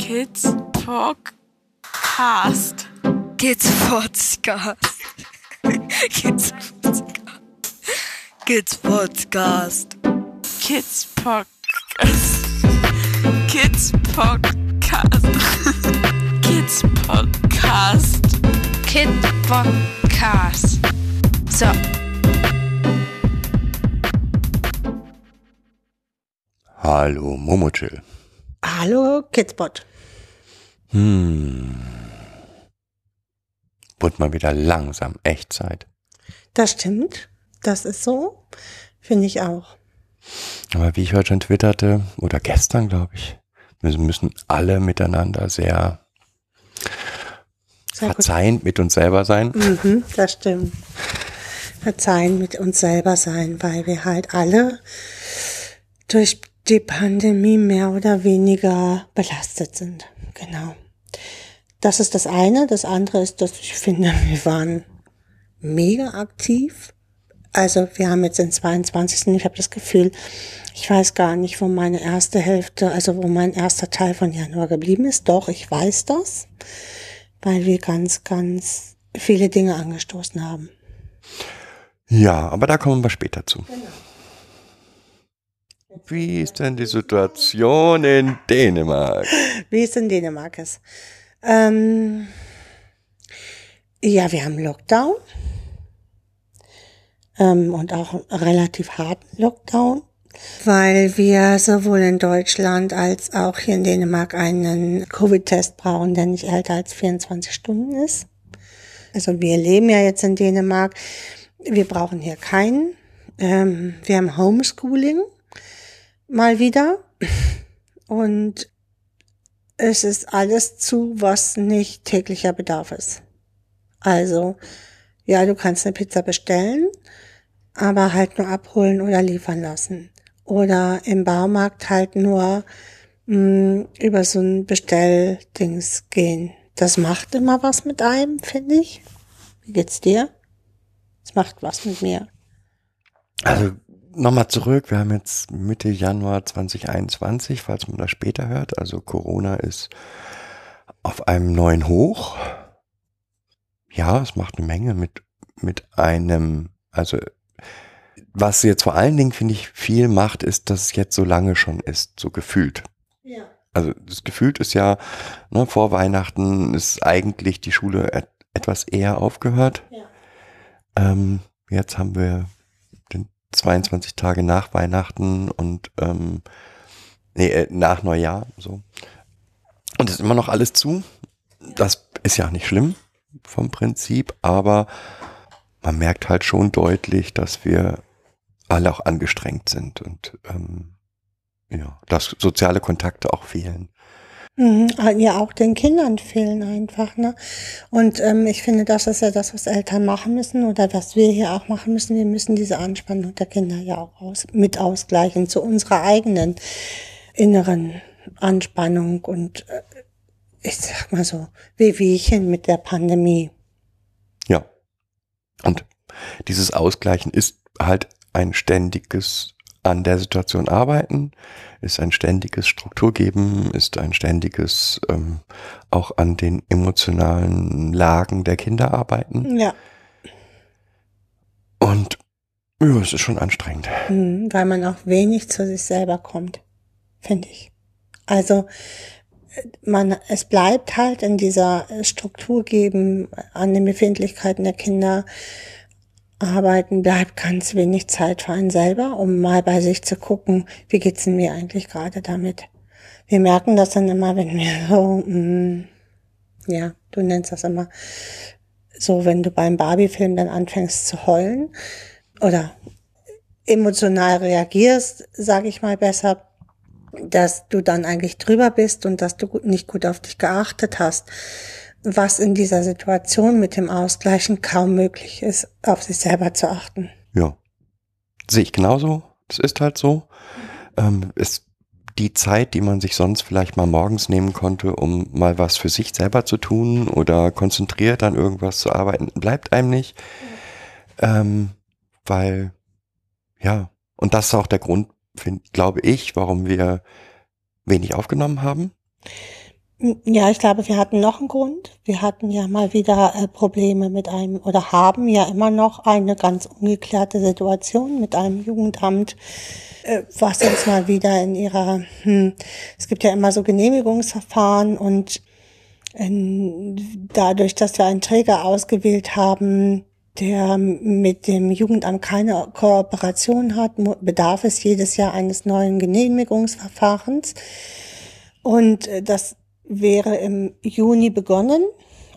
Kids Podcast. Kids Podcast. Kids Podcast. Kids Podcast. Kids Podcast. Kids Podcast. Kids Podcast. Kid Podcast. So. Hallo Momochill. Hallo, Kidspot. Hm. Wird mal wieder langsam Echtzeit. Das stimmt. Das ist so. Finde ich auch. Aber wie ich heute schon twitterte, oder gestern glaube ich, wir müssen alle miteinander sehr, Sehr gut. verzeihend mit uns selber sein. Mhm, das stimmt. Verzeihen mit uns selber sein, weil wir halt alle durch die Pandemie mehr oder weniger belastet sind. Genau. Das ist das eine. Das andere ist, dass ich finde, wir waren mega aktiv. Also wir haben jetzt den 22. Ich habe das Gefühl, ich weiß gar nicht, wo meine erste Hälfte, also wo mein erster Teil von Januar geblieben ist. Doch, ich weiß das, weil wir ganz, ganz viele Dinge angestoßen haben. Ja, aber da kommen wir später zu. Wie ist denn die Situation in Dänemark? Wie es in Dänemark ist. Ähm, ja, wir haben Lockdown. Ähm, und auch einen relativ harten Lockdown, weil wir sowohl in Deutschland als auch hier in Dänemark einen Covid-Test brauchen, der nicht älter als 24 Stunden ist. Also wir leben ja jetzt in Dänemark. Wir brauchen hier keinen. Ähm, wir haben Homeschooling mal wieder. Und es ist alles zu, was nicht täglicher Bedarf ist. Also, ja, du kannst eine Pizza bestellen, aber halt nur abholen oder liefern lassen. Oder im Baumarkt halt nur mh, über so ein Bestelldings gehen. Das macht immer was mit einem, finde ich. Wie geht's dir? Es macht was mit mir. Also nochmal zurück, wir haben jetzt Mitte Januar 2021, falls man das später hört. Also Corona ist auf einem neuen Hoch. Ja, es macht eine Menge mit, mit einem, also was jetzt vor allen Dingen, finde ich, viel macht, ist, dass es jetzt so lange schon ist, so gefühlt. Ja. Also das gefühlt ist ja, ne, vor Weihnachten ist eigentlich die Schule et etwas eher aufgehört. Ja. Ähm, jetzt haben wir 22 Tage nach Weihnachten und ähm, nee, äh, nach Neujahr so. Und es ist immer noch alles zu. Das ist ja nicht schlimm vom Prinzip, aber man merkt halt schon deutlich, dass wir alle auch angestrengt sind und ähm, ja, dass soziale Kontakte auch fehlen. Mhm, ja, auch den Kindern fehlen einfach, ne? Und ähm, ich finde, das ist ja das, was Eltern machen müssen oder was wir hier auch machen müssen. Wir müssen diese Anspannung der Kinder ja auch aus, mit ausgleichen zu unserer eigenen inneren Anspannung und äh, ich sag mal so, Wehwehchen mit der Pandemie. Ja. Und dieses Ausgleichen ist halt ein ständiges an der Situation arbeiten, ist ein ständiges Struktur geben, ist ein ständiges ähm, auch an den emotionalen Lagen der Kinder arbeiten. Ja, Und ja, es ist schon anstrengend. mhm, weil man auch wenig zu sich selber kommt, finde ich. Also man, es bleibt halt in dieser Struktur geben, an den Befindlichkeiten der Kinder arbeiten, bleibt ganz wenig Zeit für einen selber, um mal bei sich zu gucken, wie geht's denn mir eigentlich gerade damit. Wir merken das dann immer, wenn wir so, mh, ja, du nennst das immer, so wenn du beim Barbie-Film dann anfängst zu heulen oder emotional reagierst, sage ich mal besser, dass du dann eigentlich drüber bist und dass du nicht gut auf dich geachtet hast, was in dieser Situation mit dem Ausgleichen kaum möglich ist, auf sich selber zu achten. Ja. Sehe ich genauso. Das ist halt so. Ähm, ist die Zeit, die man sich sonst vielleicht mal morgens nehmen konnte, um mal was für sich selber zu tun oder konzentriert an irgendwas zu arbeiten, bleibt einem nicht. Ähm, weil, ja, und das ist auch der Grund, find, glaube ich, warum wir wenig aufgenommen haben. Ja, ich glaube, wir hatten noch einen Grund. Wir hatten ja mal wieder äh, Probleme mit einem oder haben ja immer noch eine ganz ungeklärte Situation mit einem Jugendamt, äh, was uns mal wieder in ihrer, hm, es gibt ja immer so Genehmigungsverfahren und in, dadurch, dass wir einen Träger ausgewählt haben, der mit dem Jugendamt keine Kooperation hat, bedarf es jedes Jahr eines neuen Genehmigungsverfahrens. Und äh, das wäre im Juni begonnen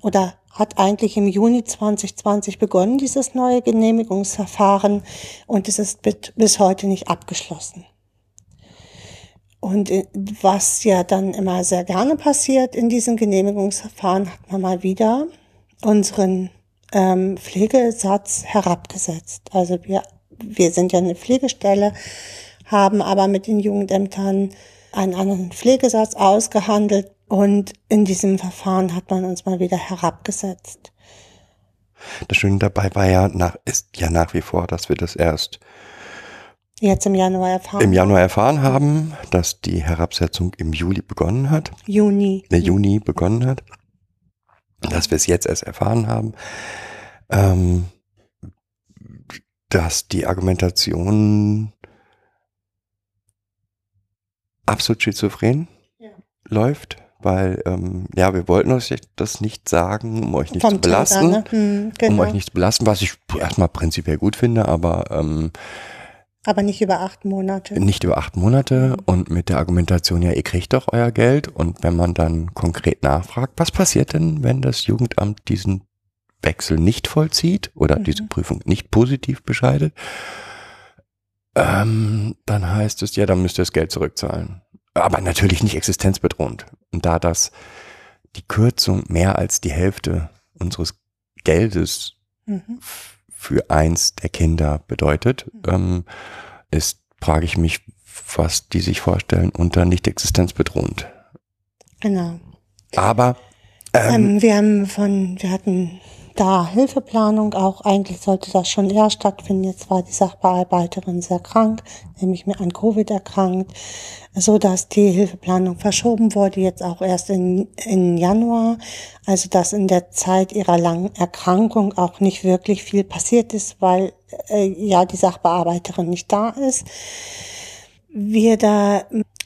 oder hat eigentlich im Juni 2020 begonnen, dieses neue Genehmigungsverfahren, und es ist bis heute nicht abgeschlossen. Und äh, was ja dann immer sehr gerne passiert in diesen Genehmigungsverfahren, hat man mal wieder unseren ähm, Pflegesatz herabgesetzt. Also wir, wir sind ja eine Pflegestelle, haben aber mit den Jugendämtern einen anderen Pflegesatz ausgehandelt und in diesem Verfahren hat man uns mal wieder herabgesetzt. Das Schöne dabei war ja nach, ist ja nach wie vor, dass wir das erst jetzt im Januar erfahren. Im Januar erfahren haben, dass die Herabsetzung im Juli begonnen hat. Juni. Der Juni begonnen hat. Dass wir es jetzt erst erfahren haben. Ähm, dass die Argumentation absolut schizophren ja. läuft, weil ähm, ja, wir wollten euch das nicht sagen, um euch nicht Vom zu belasten, Träger, ne? hm, genau. um euch nicht zu belasten, was ich erstmal prinzipiell gut finde, aber ähm, aber nicht über acht Monate. Nicht über acht Monate mhm. und mit der Argumentation, ja, ihr kriegt doch euer Geld. Und wenn man dann konkret nachfragt, was passiert denn, wenn das Jugendamt diesen Wechsel nicht vollzieht oder mhm. diese Prüfung nicht positiv bescheidet, ähm, dann heißt es, ja, dann müsst ihr das Geld zurückzahlen. Aber natürlich nicht existenzbedrohend. Und da das die Kürzung mehr als die Hälfte unseres Geldes mhm. für eins der Kinder bedeutet, mhm. ähm, ist, frage ich mich, was die sich vorstellen unter nicht existenzbedrohend. Genau. Aber ähm, ähm, wir haben von, wir hatten da Hilfeplanung auch. Eigentlich sollte das schon eher stattfinden. Jetzt war die Sachbearbeiterin sehr krank, nämlich mir an Covid erkrankt, so dass die Hilfeplanung verschoben wurde, jetzt auch erst in, in Januar. Also dass in der Zeit ihrer langen Erkrankung auch nicht wirklich viel passiert ist, weil äh, ja die Sachbearbeiterin nicht da ist. Wir da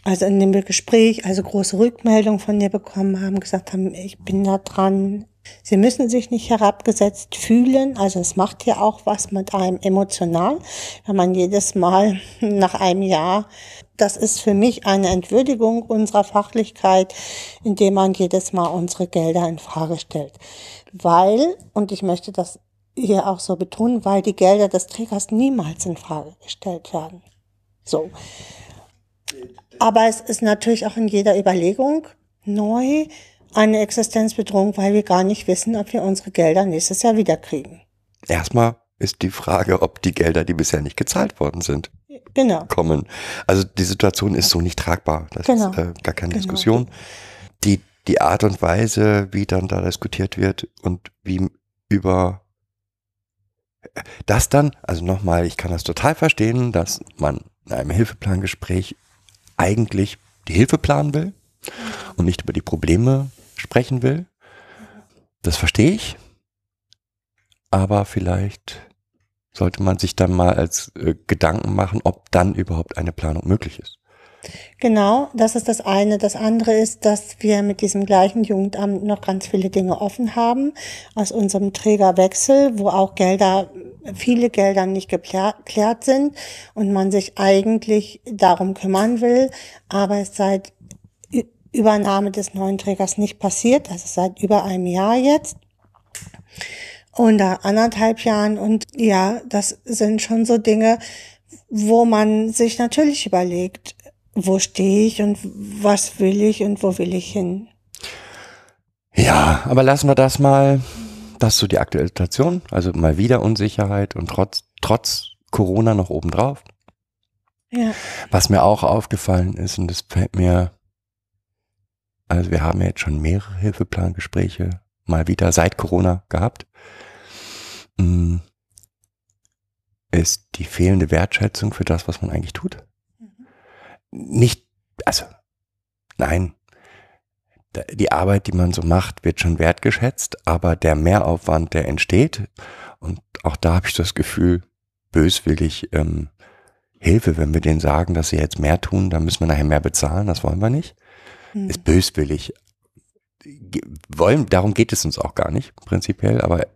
also in dem Gespräch, also große Rückmeldung von ihr bekommen haben, gesagt haben, ich bin da dran, Sie müssen sich nicht herabgesetzt fühlen. Also es macht ja auch was mit einem emotional, wenn man jedes Mal nach einem Jahr, das ist für mich eine Entwürdigung unserer Fachlichkeit, indem man jedes Mal unsere Gelder in Frage stellt. Weil, und ich möchte das hier auch so betonen, weil die Gelder des Trägers niemals in Frage gestellt werden. So. Aber es ist natürlich auch in jeder Überlegung neu, eine Existenzbedrohung, weil wir gar nicht wissen, ob wir unsere Gelder nächstes Jahr wiederkriegen. Erstmal ist die Frage, ob die Gelder, die bisher nicht gezahlt worden sind, genau. kommen. Also die Situation ist so nicht tragbar. Das genau. ist äh, gar keine genau. Diskussion. Die, die Art und Weise, wie dann da diskutiert wird und wie über das dann, also nochmal, ich kann das total verstehen, dass man in einem Hilfeplangespräch eigentlich die Hilfe planen will und nicht über die Probleme sprechen will. Das verstehe ich. Aber vielleicht sollte man sich dann mal als äh, Gedanken machen, ob dann überhaupt eine Planung möglich ist. Genau, das ist das eine. Das andere ist, dass wir mit diesem gleichen Jugendamt noch ganz viele Dinge offen haben aus unserem Trägerwechsel, wo auch Gelder, viele Gelder nicht geklärt sind und man sich eigentlich darum kümmern will, aber es seit Übernahme des neuen Trägers nicht passiert. Das ist seit über einem Jahr jetzt. Oder anderthalb Jahren. Und ja, das sind schon so Dinge, wo man sich natürlich überlegt, wo stehe ich und was will ich und wo will ich hin. Ja, aber lassen wir das mal. Das ist so die aktuelle Situation. Also mal wieder Unsicherheit und trotz, trotz Corona noch obendrauf. Ja. Was mir auch aufgefallen ist, und das fällt mir also wir haben jetzt schon mehrere Hilfeplangespräche mal wieder seit Corona gehabt. Mm, ist die fehlende Wertschätzung für das, was man eigentlich tut. Mhm. Nicht, also, nein, die Arbeit, die man so macht, wird schon wertgeschätzt, aber der Mehraufwand, der entsteht, und auch da habe ich das Gefühl, böswillig ähm, Hilfe, wenn wir denen sagen, dass sie jetzt mehr tun, dann müssen wir nachher mehr bezahlen, das wollen wir nicht. Hm. Ist böswillig. Wollen, darum geht es uns auch gar nicht, prinzipiell, aber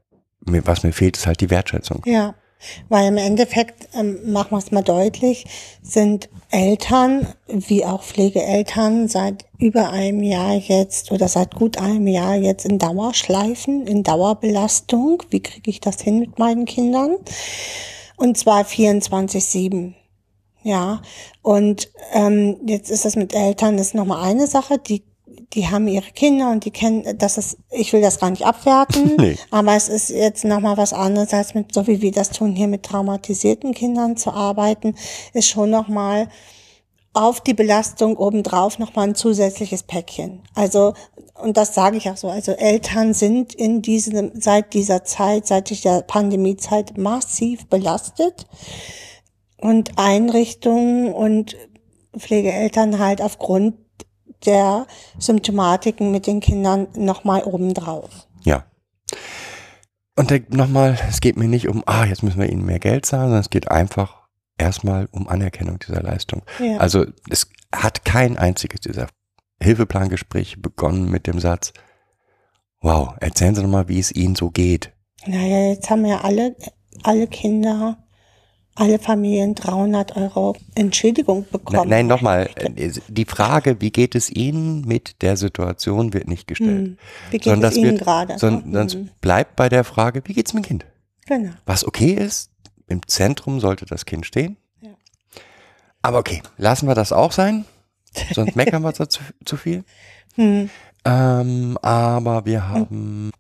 mir, was mir fehlt, ist halt die Wertschätzung. Ja, weil im Endeffekt, ähm, machen wir es mal deutlich, sind Eltern wie auch Pflegeeltern seit über einem Jahr jetzt oder seit gut einem Jahr jetzt in Dauerschleifen, in Dauerbelastung. Wie kriege ich das hin mit meinen Kindern? Und zwar 24-7. Ja, und ähm, jetzt ist das mit Eltern, das ist nochmal eine Sache, die die haben ihre Kinder und die kennen, das ist, ich will das gar nicht abwerten, Nee. aber es ist jetzt nochmal was anderes, als mit, so wie wir das tun, hier mit traumatisierten Kindern zu arbeiten, ist schon nochmal auf die Belastung obendrauf nochmal ein zusätzliches Päckchen. Also, und das sage ich auch so, also Eltern sind in diesem, seit dieser Zeit, seit dieser Pandemiezeit massiv belastet und Einrichtungen und Pflegeeltern halt aufgrund der Symptomatiken mit den Kindern nochmal obendrauf. Ja. Und nochmal, es geht mir nicht um, ah, jetzt müssen wir ihnen mehr Geld zahlen, sondern es geht einfach erstmal um Anerkennung dieser Leistung. Ja. Also es hat kein einziges dieser Hilfeplangespräche begonnen mit dem Satz, wow, erzählen Sie doch mal, wie es Ihnen so geht. Naja, jetzt haben ja alle, alle Kinder, alle Familien 300 Euro Entschädigung bekommen. nein, nochmal, die Frage, wie geht es Ihnen mit der Situation, wird nicht gestellt. Hm. Wie geht sondern es Ihnen wird- gerade? Sondern es Hm. bleibt bei der Frage, wie geht's dem Kind? Genau. Was okay ist, im Zentrum sollte das Kind stehen. Ja. Aber okay, lassen wir das auch sein. Sonst meckern wir zu, zu viel. Hm. Ähm, aber wir haben,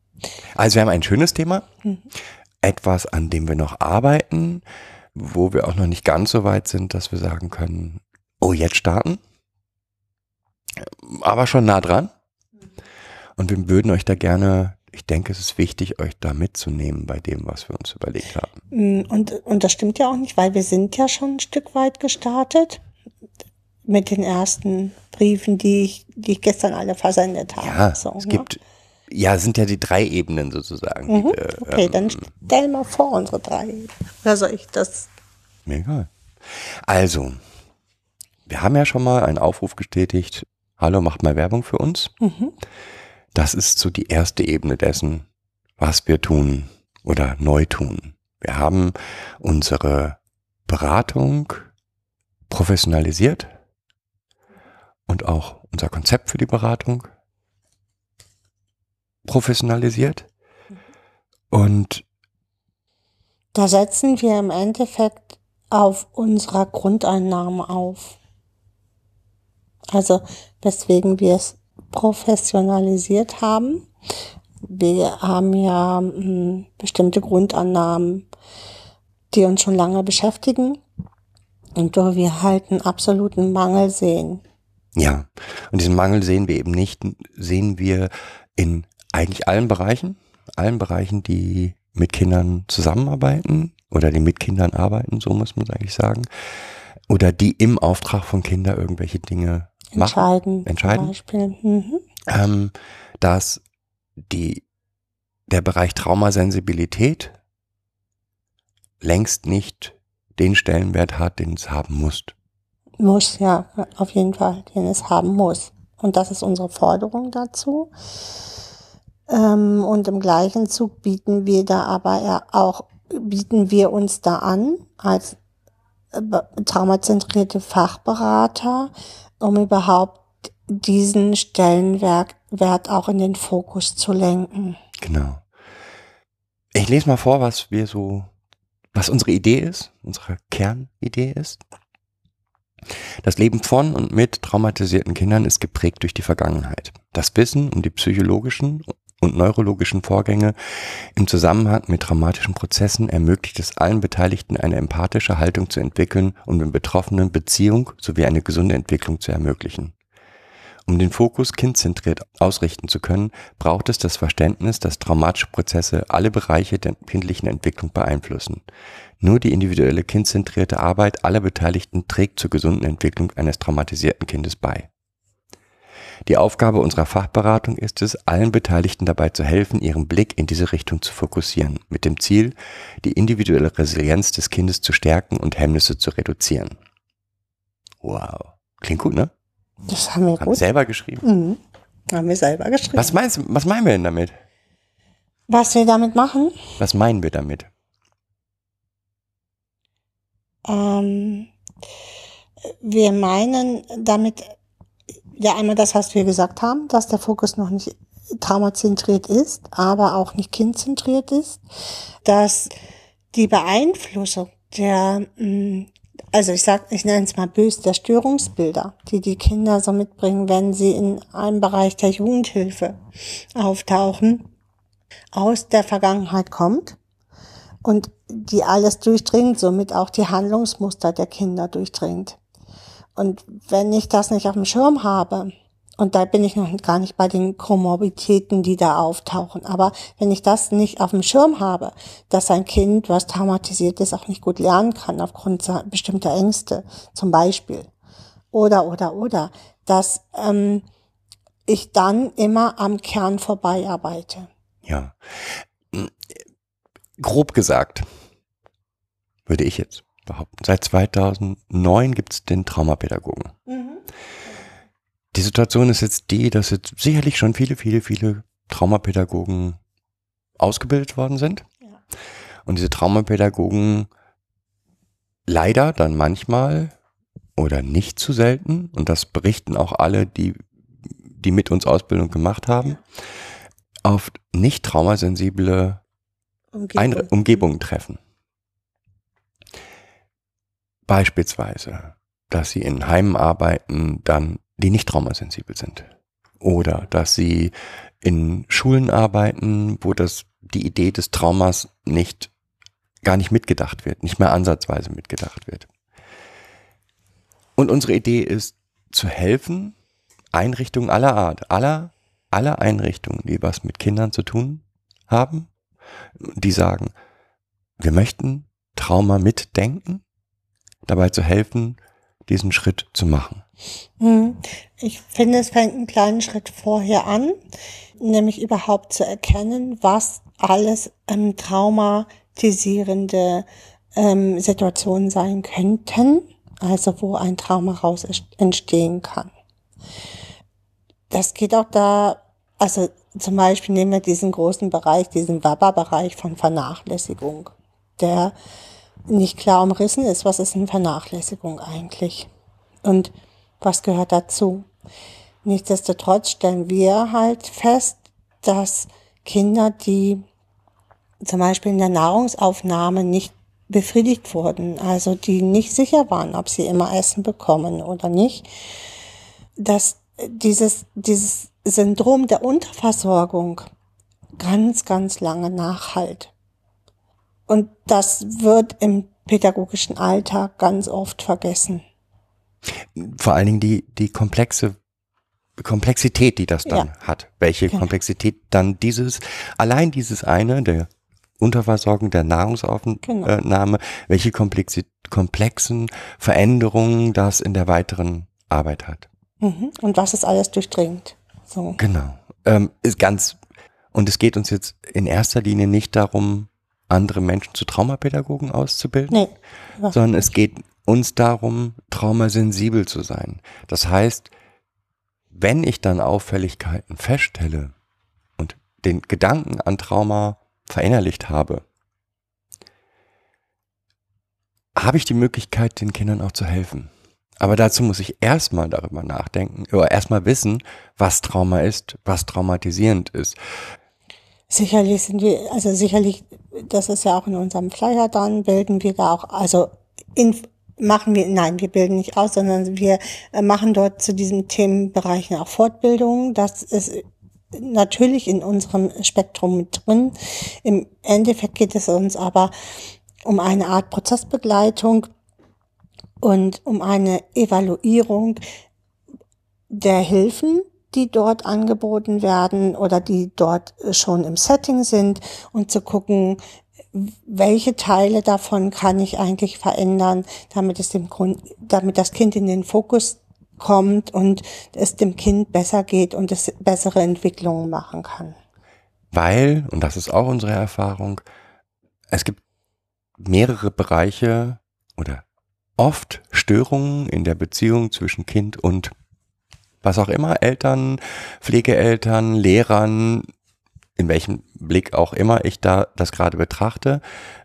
also wir haben ein schönes Thema. Mhm. Etwas, an dem wir noch arbeiten, wo wir auch noch nicht ganz so weit sind, dass wir sagen können, oh, jetzt starten. Aber schon nah dran. Und wir würden euch da gerne, ich denke, es ist wichtig, euch da mitzunehmen bei dem, was wir uns überlegt haben. Mm, Und, und das stimmt ja auch nicht, weil wir sind ja schon ein Stück weit gestartet mit den ersten Briefen, die ich, die ich gestern alle versendet habe. Ja, so, es ne? gibt, ja, sind ja die drei Ebenen sozusagen. Mhm. wir, Okay, ähm, dann stell mal vor, unsere drei. Oder soll ich das? Mir egal. Also, wir haben ja schon mal einen Aufruf getätigt. Hallo, macht mal Werbung für uns. Mhm. Das ist so die erste Ebene dessen, was wir tun oder neu tun. Wir haben unsere Beratung professionalisiert und auch unser Konzept für die Beratung professionalisiert. Und Da setzen wir im Endeffekt auf unserer Grundeinnahme auf. Also weswegen wir es professionalisiert haben. Wir haben ja mh, bestimmte Grundannahmen, die uns schon lange beschäftigen und wo wir halt einen absoluten Mangel sehen. Ja, und diesen Mangel sehen wir eben nicht, sehen wir in eigentlich allen Bereichen, allen Bereichen, die mit Kindern zusammenarbeiten oder die mit Kindern arbeiten, so muss man eigentlich sagen, oder die im Auftrag von Kindern irgendwelche Dinge machen, Entscheiden. Entscheiden. Zum Beispiel. Mhm. ähm, dass die, der Bereich Traumasensibilität längst nicht den Stellenwert hat, den es haben muss. Muss, ja, auf jeden Fall, den es haben muss. Und das ist unsere Forderung dazu. Ähm, und im gleichen Zug bieten wir da aber auch, bieten wir uns da an als äh, traumazentrierte Fachberater, um überhaupt diesen Stellenwert Wert auch in den Fokus zu lenken. Genau. Ich lese mal vor, was wir so, was unsere Idee ist, unsere Kernidee ist. Das Leben von und mit traumatisierten Kindern ist geprägt durch die Vergangenheit. Das Wissen um die psychologischen und neurologischen Vorgänge im Zusammenhang mit traumatischen Prozessen ermöglicht es allen Beteiligten eine empathische Haltung zu entwickeln und den Betroffenen Beziehung sowie eine gesunde Entwicklung zu ermöglichen. Um den Fokus kindzentriert ausrichten zu können, braucht es das Verständnis, dass traumatische Prozesse alle Bereiche der kindlichen Entwicklung beeinflussen. Nur die individuelle kindzentrierte Arbeit aller Beteiligten trägt zur gesunden Entwicklung eines traumatisierten Kindes bei. Die Aufgabe unserer Fachberatung ist es, allen Beteiligten dabei zu helfen, ihren Blick in diese Richtung zu fokussieren, mit dem Ziel, die individuelle Resilienz des Kindes zu stärken und Hemmnisse zu reduzieren. Wow. Klingt gut, ne? Das haben wir Haben gut. selber geschrieben. Mhm. Haben wir selber geschrieben. Was meinst was meinen wir denn damit? Was wir damit machen? Was meinen wir damit? Ähm, wir meinen damit, ja einmal das, was wir gesagt haben, dass der Fokus noch nicht traumazentriert ist, aber auch nicht kindzentriert ist, dass die Beeinflussung der, mh, also ich sag, ich nenne es mal böse, der Störungsbilder, die die Kinder so mitbringen, wenn sie in einem Bereich der Jugendhilfe auftauchen, aus der Vergangenheit kommt und die alles durchdringt, somit auch die Handlungsmuster der Kinder durchdringt. Und wenn ich das nicht auf dem Schirm habe, und da bin ich noch gar nicht bei den Komorbiditäten, die da auftauchen, aber wenn ich das nicht auf dem Schirm habe, dass ein Kind, was traumatisiert ist, auch nicht gut lernen kann aufgrund bestimmter Ängste, zum Beispiel, oder, oder, oder, dass ähm, ich dann immer am Kern vorbei arbeite. Ja. Grob gesagt, würde ich jetzt behaupten. Seit 2009 gibt es den Traumapädagogen. Die Situation ist jetzt die, dass jetzt sicherlich schon viele, viele, viele Traumapädagogen ausgebildet worden sind. Ja. Und diese Traumapädagogen leider dann manchmal oder nicht zu selten, und das berichten auch alle, die, die mit uns Ausbildung gemacht haben, auf nicht traumasensible Einre Umgebungen treffen. Beispielsweise, dass sie in Heimen arbeiten, dann, die nicht traumasensibel sind. Oder dass sie in Schulen arbeiten, wo das, die Idee des Traumas nicht, gar nicht mitgedacht wird, nicht mehr ansatzweise mitgedacht wird. Und unsere Idee ist, zu helfen, Einrichtungen aller Art, aller, aller Einrichtungen, die was mit Kindern zu tun haben, die sagen, wir möchten Trauma mitdenken, dabei zu helfen, diesen Schritt zu machen. Hm. Ich finde, es fängt einen kleinen Schritt vorher an, nämlich überhaupt zu erkennen, was alles ähm, traumatisierende ähm, Situationen sein könnten, also wo ein Trauma raus entstehen kann. Das geht auch da, also zum Beispiel nehmen wir diesen großen Bereich, diesen WABA-Bereich von Vernachlässigung, der nicht klar umrissen ist, was ist eine Vernachlässigung eigentlich und was gehört dazu. Nichtsdestotrotz stellen wir halt fest, dass Kinder, die zum Beispiel in der Nahrungsaufnahme nicht befriedigt wurden, also die nicht sicher waren, ob sie immer Essen bekommen oder nicht, dass dieses, dieses Syndrom der Unterversorgung ganz, ganz lange nachhalt. Und das wird im pädagogischen Alltag ganz oft vergessen. Vor allen Dingen die, die komplexe Komplexität, die das dann Ja. hat. Welche Genau. Komplexität dann dieses, allein dieses eine, der Unterversorgung, der Nahrungsaufnahme, welche Komplexi komplexen Veränderungen das in der weiteren Arbeit hat. Mhm. Und was es alles durchdringt. So. Genau. Ähm, ist ganz, und es geht uns jetzt in erster Linie nicht darum, andere Menschen zu Traumapädagogen auszubilden, Nee. sondern es geht uns darum, traumasensibel zu sein. Das heißt, wenn ich dann Auffälligkeiten feststelle und den Gedanken an Trauma verinnerlicht habe, habe ich die Möglichkeit, den Kindern auch zu helfen. Aber dazu muss ich erstmal darüber nachdenken, oder erstmal wissen, was Trauma ist, was traumatisierend ist. Sicherlich sind wir, also sicherlich, das ist ja auch in unserem Flyer dann, bilden wir da auch, also in, machen wir, nein, wir bilden nicht aus, sondern wir äh, machen dort zu diesen Themenbereichen auch Fortbildungen. Das ist natürlich in unserem Spektrum mit drin. Im Endeffekt geht es uns aber um eine Art Prozessbegleitung und um eine Evaluierung der Hilfen, die dort angeboten werden oder die dort äh, schon im Setting sind und zu gucken, welche Teile davon kann ich eigentlich verändern, damit es dem Grund, damit das Kind in den Fokus kommt und es dem Kind besser geht und es bessere Entwicklungen machen kann. Weil, und das ist auch unsere Erfahrung, es gibt mehrere Bereiche oder oft Störungen in der Beziehung zwischen Kind und was auch immer, Eltern, Pflegeeltern, Lehrern, in welchem Blick auch immer ich da das gerade betrachte,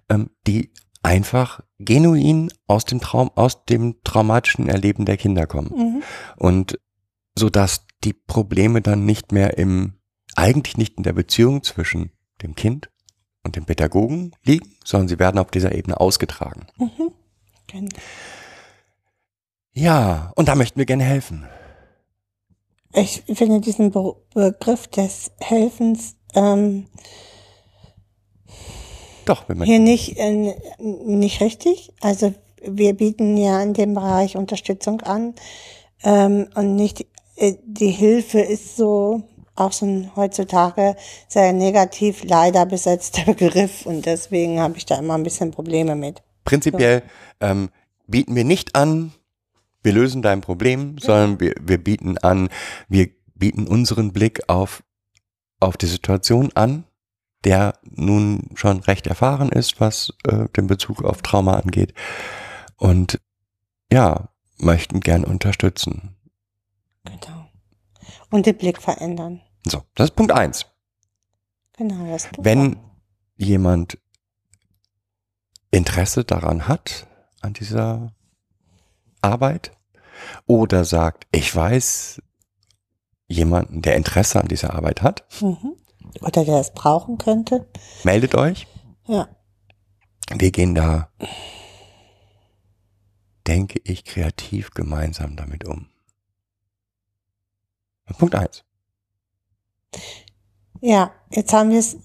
ähm, die einfach genuin aus dem Traum, aus dem traumatischen Erleben der Kinder kommen. Mhm. Und so dass die Probleme dann nicht mehr im, eigentlich nicht in der Beziehung zwischen dem Kind und dem Pädagogen liegen, sondern sie werden auf dieser Ebene ausgetragen. Mhm. Ja, und da möchten wir gerne helfen. Ich finde diesen Be Begriff des Helfens ähm, Doch, hier nicht, äh, nicht richtig. Also wir bieten ja in dem Bereich Unterstützung an ähm, und nicht äh, die Hilfe ist so auch so ein heutzutage sehr negativ leider besetzter Begriff und deswegen habe ich da immer ein bisschen Probleme mit. prinzipiell ähm, bieten wir nicht an, wir lösen dein Problem, sondern wir, wir bieten an, wir bieten unseren Blick auf, auf die Situation an, der nun schon recht erfahren ist, was äh, den Bezug auf Trauma angeht. Und ja, möchten gern unterstützen. Genau. Und den Blick verändern. So, das ist Punkt eins. Genau, das Wenn jemand Interesse daran hat, an dieser Arbeit, oder sagt, ich weiß jemanden, der Interesse an dieser Arbeit hat, mhm. Oder der es brauchen könnte. meldet euch. Ja. Wir gehen da, denke ich, kreativ gemeinsam damit um. Punkt eins. Ja, jetzt haben wir es,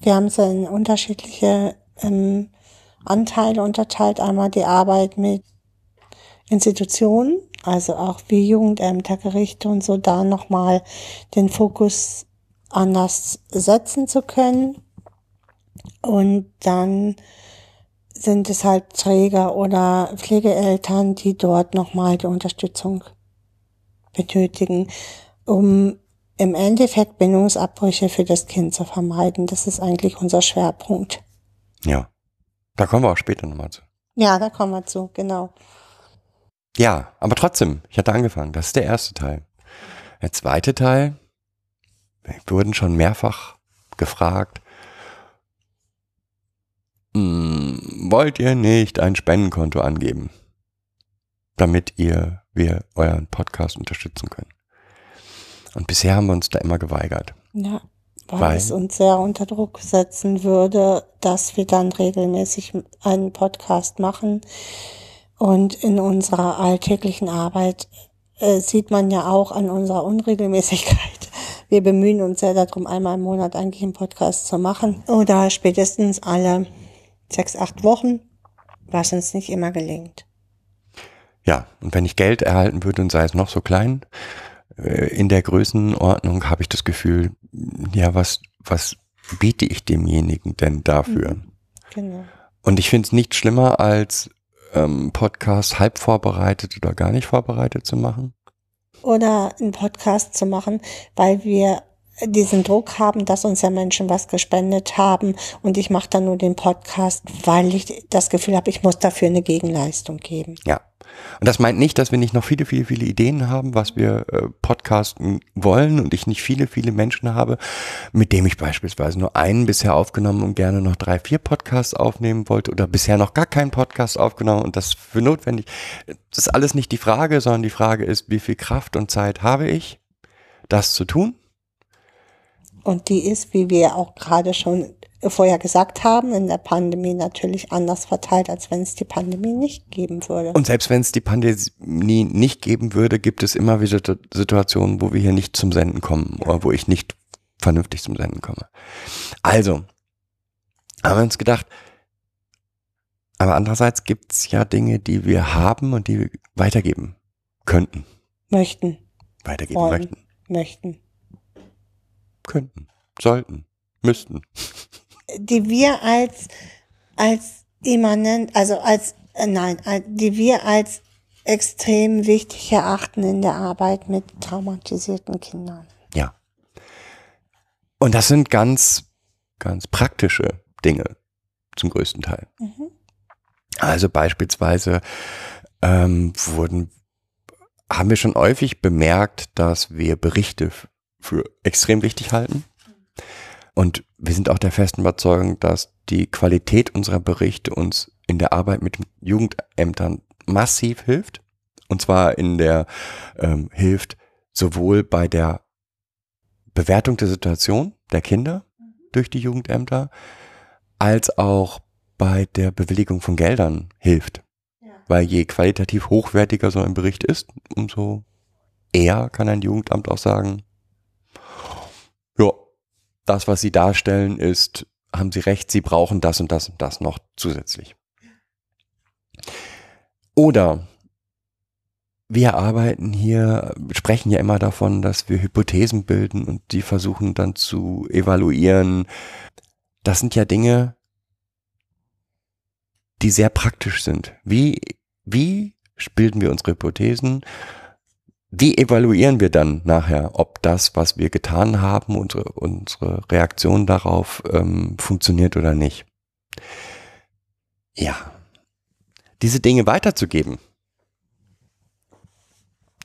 wir haben es in unterschiedliche ähm, Anteile unterteilt. Einmal die Arbeit mit Institutionen, also auch wie Jugendämter, Gerichte und so, da nochmal den Fokus anders setzen zu können. Und dann sind es halt Träger oder Pflegeeltern, die dort nochmal die Unterstützung benötigen, um im Endeffekt Bindungsabbrüche für das Kind zu vermeiden. Das ist eigentlich unser Schwerpunkt. Ja. Da kommen wir auch später nochmal zu. Ja, da kommen wir zu, genau. Ja, aber trotzdem, ich hatte angefangen. Das ist der erste Teil. Der zweite Teil, wir wurden schon mehrfach gefragt, "Hm, wollt ihr nicht ein Spendenkonto angeben, damit ihr, wir euren Podcast unterstützen können? Und bisher haben wir uns da immer geweigert. Ja, weil, Weil? es uns sehr unter Druck setzen würde, dass wir dann regelmäßig einen Podcast machen. Und in unserer alltäglichen Arbeit äh, sieht man ja auch an unserer Unregelmäßigkeit. Wir bemühen uns sehr darum, einmal im Monat eigentlich einen Podcast zu machen. Oder spätestens alle sechs, acht Wochen, was uns nicht immer gelingt. Ja, und wenn ich Geld erhalten würde und sei es noch so klein, äh, in der Größenordnung habe ich das Gefühl, ja, was, was biete ich demjenigen denn dafür? Genau. Und ich finde es nicht schlimmer, als ähm, Podcast halb vorbereitet oder gar nicht vorbereitet zu machen. oder einen Podcast zu machen, weil wir diesen Druck haben, dass uns ja Menschen was gespendet haben und ich mache dann nur den Podcast, weil ich das Gefühl habe, ich muss dafür eine Gegenleistung geben. Ja. Und das meint nicht, dass wir nicht noch viele, viele, viele Ideen haben, was wir äh, podcasten wollen und ich nicht viele, viele Menschen habe, mit dem ich beispielsweise nur einen bisher aufgenommen und gerne noch drei, vier Podcasts aufnehmen wollte oder bisher noch gar keinen Podcast aufgenommen und das für notwendig. Das ist alles nicht die Frage, sondern die Frage ist, wie viel Kraft und Zeit habe ich, das zu tun? Und die ist, wie wir auch gerade schon vorher gesagt haben, in der Pandemie natürlich anders verteilt, als wenn es die Pandemie nicht geben würde. Und selbst wenn es die Pandemie nicht geben würde, gibt es immer wieder Situationen, wo wir hier nicht zum Senden kommen oder wo ich nicht vernünftig zum Senden komme. Also, haben wir uns gedacht, aber andererseits gibt es ja Dinge, die wir haben und die wir weitergeben könnten. möchten, Weitergeben Wollen. möchten. möchten. Könnten. Sollten. Müssten. Die wir als, als immanent, also als, äh, nein, als- die wir als extrem wichtig erachten in der Arbeit mit traumatisierten Kindern. Ja. Und das sind ganz, ganz praktische Dinge zum größten Teil. Also beispielsweise ähm, wurden, haben wir schon häufig bemerkt, dass wir Berichte für extrem wichtig halten. Und wir sind auch der festen Überzeugung, dass die Qualität unserer Berichte uns in der Arbeit mit Jugendämtern massiv hilft. Und zwar in der ähm, hilft sowohl bei der Bewertung der Situation der Kinder durch die Jugendämter, als auch bei der Bewilligung von Geldern hilft. Weil je qualitativ hochwertiger so ein Bericht ist, umso eher kann ein Jugendamt auch sagen, ja, das, was Sie darstellen, ist, haben Sie recht, Sie brauchen das und das und das noch zusätzlich. Oder wir arbeiten hier, sprechen ja immer davon, dass wir Hypothesen bilden und die versuchen dann zu evaluieren. Das sind ja Dinge, die sehr praktisch sind. Wie, wie bilden wir unsere Hypothesen? Wie evaluieren wir dann nachher, ob das, was wir getan haben, unsere, unsere Reaktion darauf ähm, funktioniert oder nicht? Ja. Diese Dinge weiterzugeben,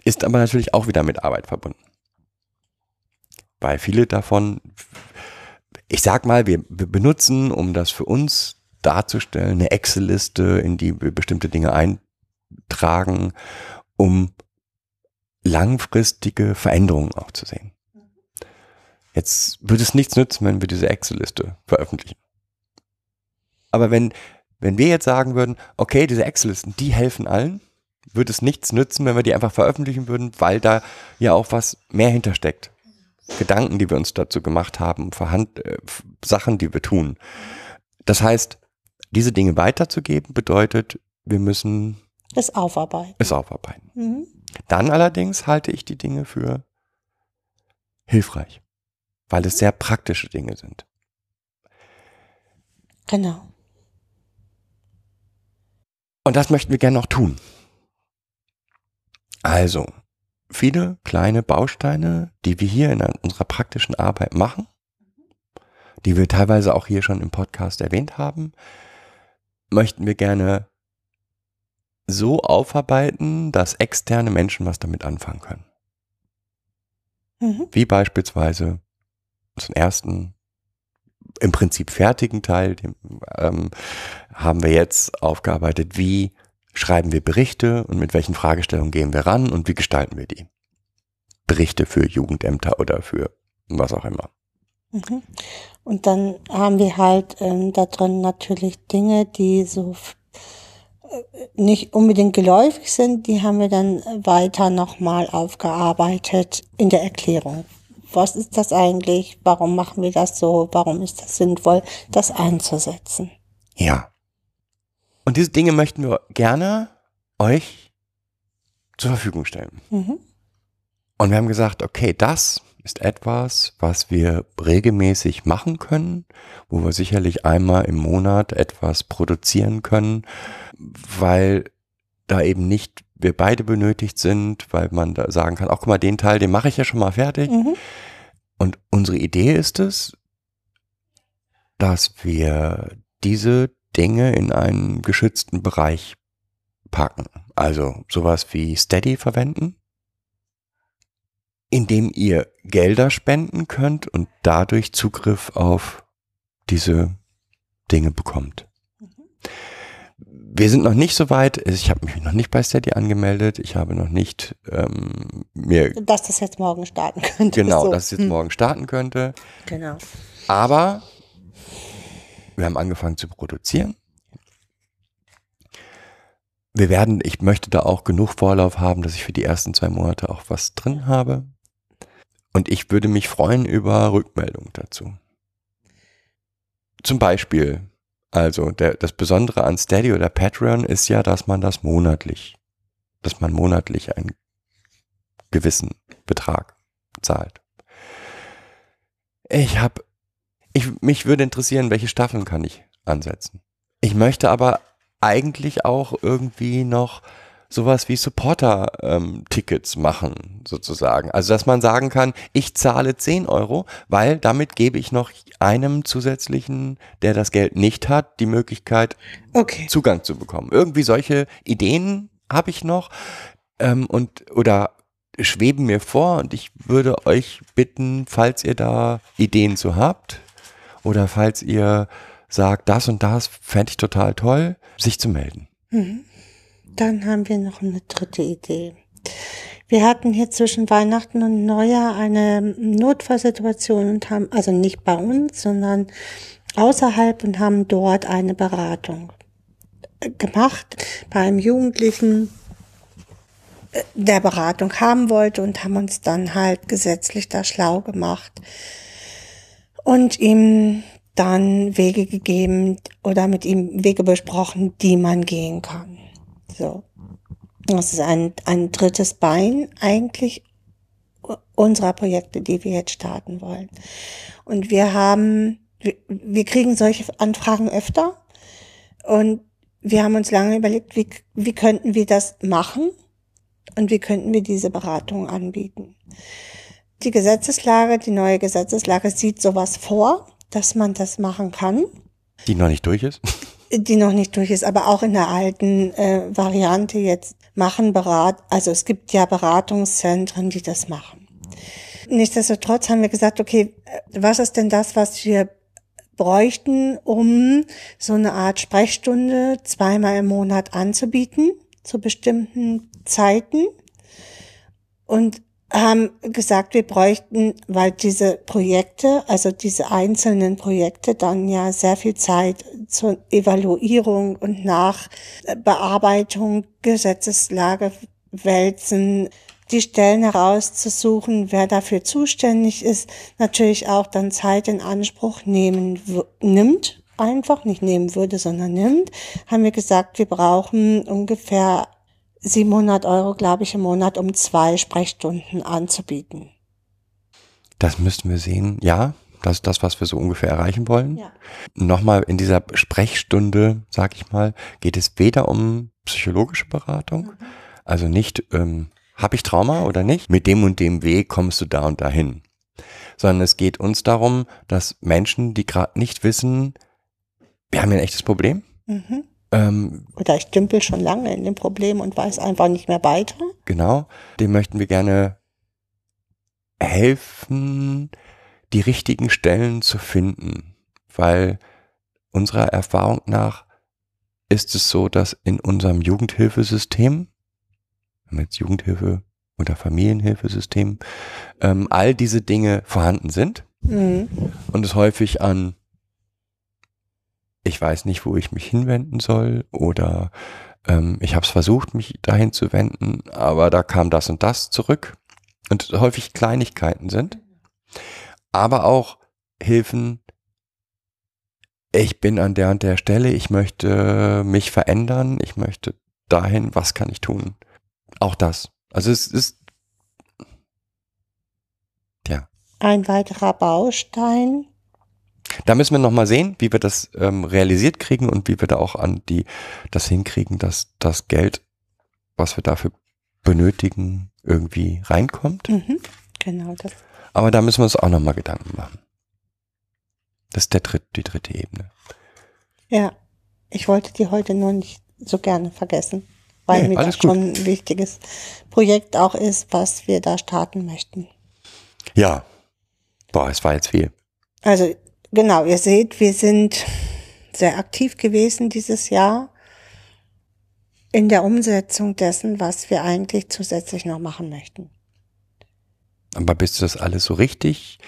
ist aber natürlich auch wieder mit Arbeit verbunden. Weil viele davon, ich sag mal, wir, wir benutzen, um das für uns darzustellen, eine Excel-Liste, in die wir bestimmte Dinge eintragen, um langfristige Veränderungen auch zu sehen. Jetzt würde es nichts nützen, wenn wir diese Excel-Liste veröffentlichen. Aber wenn, wenn wir jetzt sagen würden, okay, diese Excel-Listen, die helfen allen, würde es nichts nützen, wenn wir die einfach veröffentlichen würden, weil da ja auch was mehr hintersteckt. Gedanken, die wir uns dazu gemacht haben, Verhand äh, Sachen, die wir tun. Das heißt, diese Dinge weiterzugeben bedeutet, wir müssen Das Aufarbeiten. es aufarbeiten. Mhm. Dann allerdings halte ich die Dinge für hilfreich, weil es sehr praktische Dinge sind. Genau. Und das möchten wir gerne noch tun. Also, viele kleine Bausteine, die wir hier in unserer praktischen Arbeit machen, die wir teilweise auch hier schon im Podcast erwähnt haben, möchten wir gerne so aufarbeiten, dass externe Menschen was damit anfangen können. Mhm. Wie beispielsweise zum ersten im Prinzip fertigen Teil den, ähm, haben wir jetzt aufgearbeitet, wie schreiben wir Berichte und mit welchen Fragestellungen gehen wir ran und wie gestalten wir die. Berichte für Jugendämter oder für was auch immer. Mhm. Und dann haben wir halt ähm, da drin natürlich Dinge, die so nicht unbedingt geläufig sind, die haben wir dann weiter nochmal aufgearbeitet in der Erklärung. Was ist das eigentlich? Warum machen wir das so? Warum ist das sinnvoll, das einzusetzen? Ja. Und diese Dinge möchten wir gerne euch zur Verfügung stellen. Mhm. Und wir haben gesagt, okay, das ist etwas, was wir regelmäßig machen können, wo wir sicherlich einmal im Monat etwas produzieren können, weil da eben nicht wir beide benötigt sind, weil man da sagen kann, auch guck mal, den Teil, den mache ich ja schon mal fertig. Mhm. Und unsere Idee ist es, dass wir diese Dinge in einen geschützten Bereich packen. Also sowas wie Steady verwenden, indem ihr Gelder spenden könnt und dadurch Zugriff auf diese Dinge bekommt. Wir sind noch nicht so weit, ich habe mich noch nicht bei Steady angemeldet, ich habe noch nicht ähm, mir Dass das jetzt morgen starten könnte. genau, so. dass es jetzt Hm. morgen starten könnte. Genau. Aber wir haben angefangen zu produzieren. Wir werden, ich möchte da auch genug Vorlauf haben, dass ich für die ersten zwei Monate auch was drin habe. Und ich würde mich freuen über Rückmeldungen dazu. Zum Beispiel, also der, das Besondere an Steady oder Patreon ist ja, dass man das monatlich, dass man monatlich einen gewissen Betrag zahlt. Ich habe, ich, mich würde interessieren, welche Staffeln kann ich ansetzen. Ich möchte aber eigentlich auch irgendwie noch sowas wie Supporter-Tickets machen, sozusagen. Also, dass man sagen kann, ich zahle 10 Euro, weil damit gebe ich noch einem zusätzlichen, der das Geld nicht hat, die Möglichkeit, Okay. Zugang zu bekommen. Irgendwie solche Ideen habe ich noch ähm, und oder schweben mir vor und ich würde euch bitten, falls ihr da Ideen zu habt oder falls ihr sagt, das und das fände ich total toll, sich zu melden. Dann haben wir noch eine dritte Idee. Wir hatten hier zwischen Weihnachten und Neujahr eine Notfallsituation und haben, also nicht bei uns, sondern außerhalb und haben dort eine Beratung äh, gemacht bei einem Jugendlichen, äh, der Beratung haben wollte und haben uns dann halt gesetzlich da schlau gemacht und ihm dann Wege gegeben oder mit ihm Wege besprochen, die man gehen kann. So. Das ist ein, ein drittes Bein eigentlich unserer Projekte, die wir jetzt starten wollen. Und wir haben, wir, wir kriegen solche Anfragen öfter und wir haben uns lange überlegt, wie, wie könnten wir das machen und wie könnten wir diese Beratung anbieten. Die Gesetzeslage, die neue Gesetzeslage sieht sowas vor, dass man das machen kann Die noch nicht durch ist. die noch nicht durch ist, aber auch in der alten äh, Variante jetzt machen Berat, also es gibt ja Beratungszentren, die das machen. Nichtsdestotrotz haben wir gesagt, okay, äh, was ist denn das, was wir bräuchten, um so eine Art Sprechstunde zweimal im Monat anzubieten, zu bestimmten Zeiten. Und haben gesagt, wir bräuchten, weil diese Projekte, also diese einzelnen Projekte dann ja sehr viel Zeit zur Evaluierung und Nachbearbeitung, Gesetzeslage wälzen, die Stellen herauszusuchen, wer dafür zuständig ist, natürlich auch dann Zeit in Anspruch nehmen, nimmt, einfach nicht nehmen würde, sondern nimmt, haben wir gesagt, wir brauchen ungefähr 700 Euro, glaube ich, im Monat, um zwei Sprechstunden anzubieten. Das müssten wir sehen. Ja, das ist das, was wir so ungefähr erreichen wollen. Ja. Nochmal in dieser Sprechstunde, sag ich mal, geht es weder um psychologische Beratung, also nicht, ähm, habe ich Trauma oder nicht? Mit dem und dem Weg kommst du da und dahin. Sondern es geht uns darum, dass Menschen, die gerade nicht wissen, wir haben hier ein echtes Problem, Mhm. Ähm, Oder ich dümpel schon lange in dem Problem und weiß einfach nicht mehr weiter. Genau, dem möchten wir gerne helfen, die richtigen Stellen zu finden, weil unserer Erfahrung nach ist es so, dass in unserem Jugendhilfesystem, wir jetzt Jugendhilfe oder Familienhilfesystem, ähm, all diese Dinge vorhanden sind Mhm. und es häufig an ich weiß nicht, wo ich mich hinwenden soll oder ähm, ich habe es versucht, mich dahin zu wenden, aber da kam das und das zurück und häufig Kleinigkeiten sind, aber auch Hilfen. Ich bin an der und der Stelle, ich möchte mich verändern, ich möchte dahin, was kann ich tun? Auch das. Also es ist, ja, Ein weiterer Baustein. Da müssen wir nochmal sehen, wie wir das ähm, realisiert kriegen und wie wir da auch an die das hinkriegen, dass das Geld, was wir dafür benötigen, irgendwie reinkommt. Mhm. Genau das. Aber da müssen wir uns auch nochmal Gedanken machen. Das ist der dritt, die dritte Ebene. Ja. Ich wollte die heute nur nicht so gerne vergessen, weil Nee, mir das schon ein wichtiges Projekt auch ist, was wir da starten möchten. Ja. Boah, es war jetzt viel. Also genau, ihr seht, wir sind sehr aktiv gewesen dieses Jahr in der Umsetzung dessen, was wir eigentlich zusätzlich noch machen möchten. Aber bis das alles so richtig.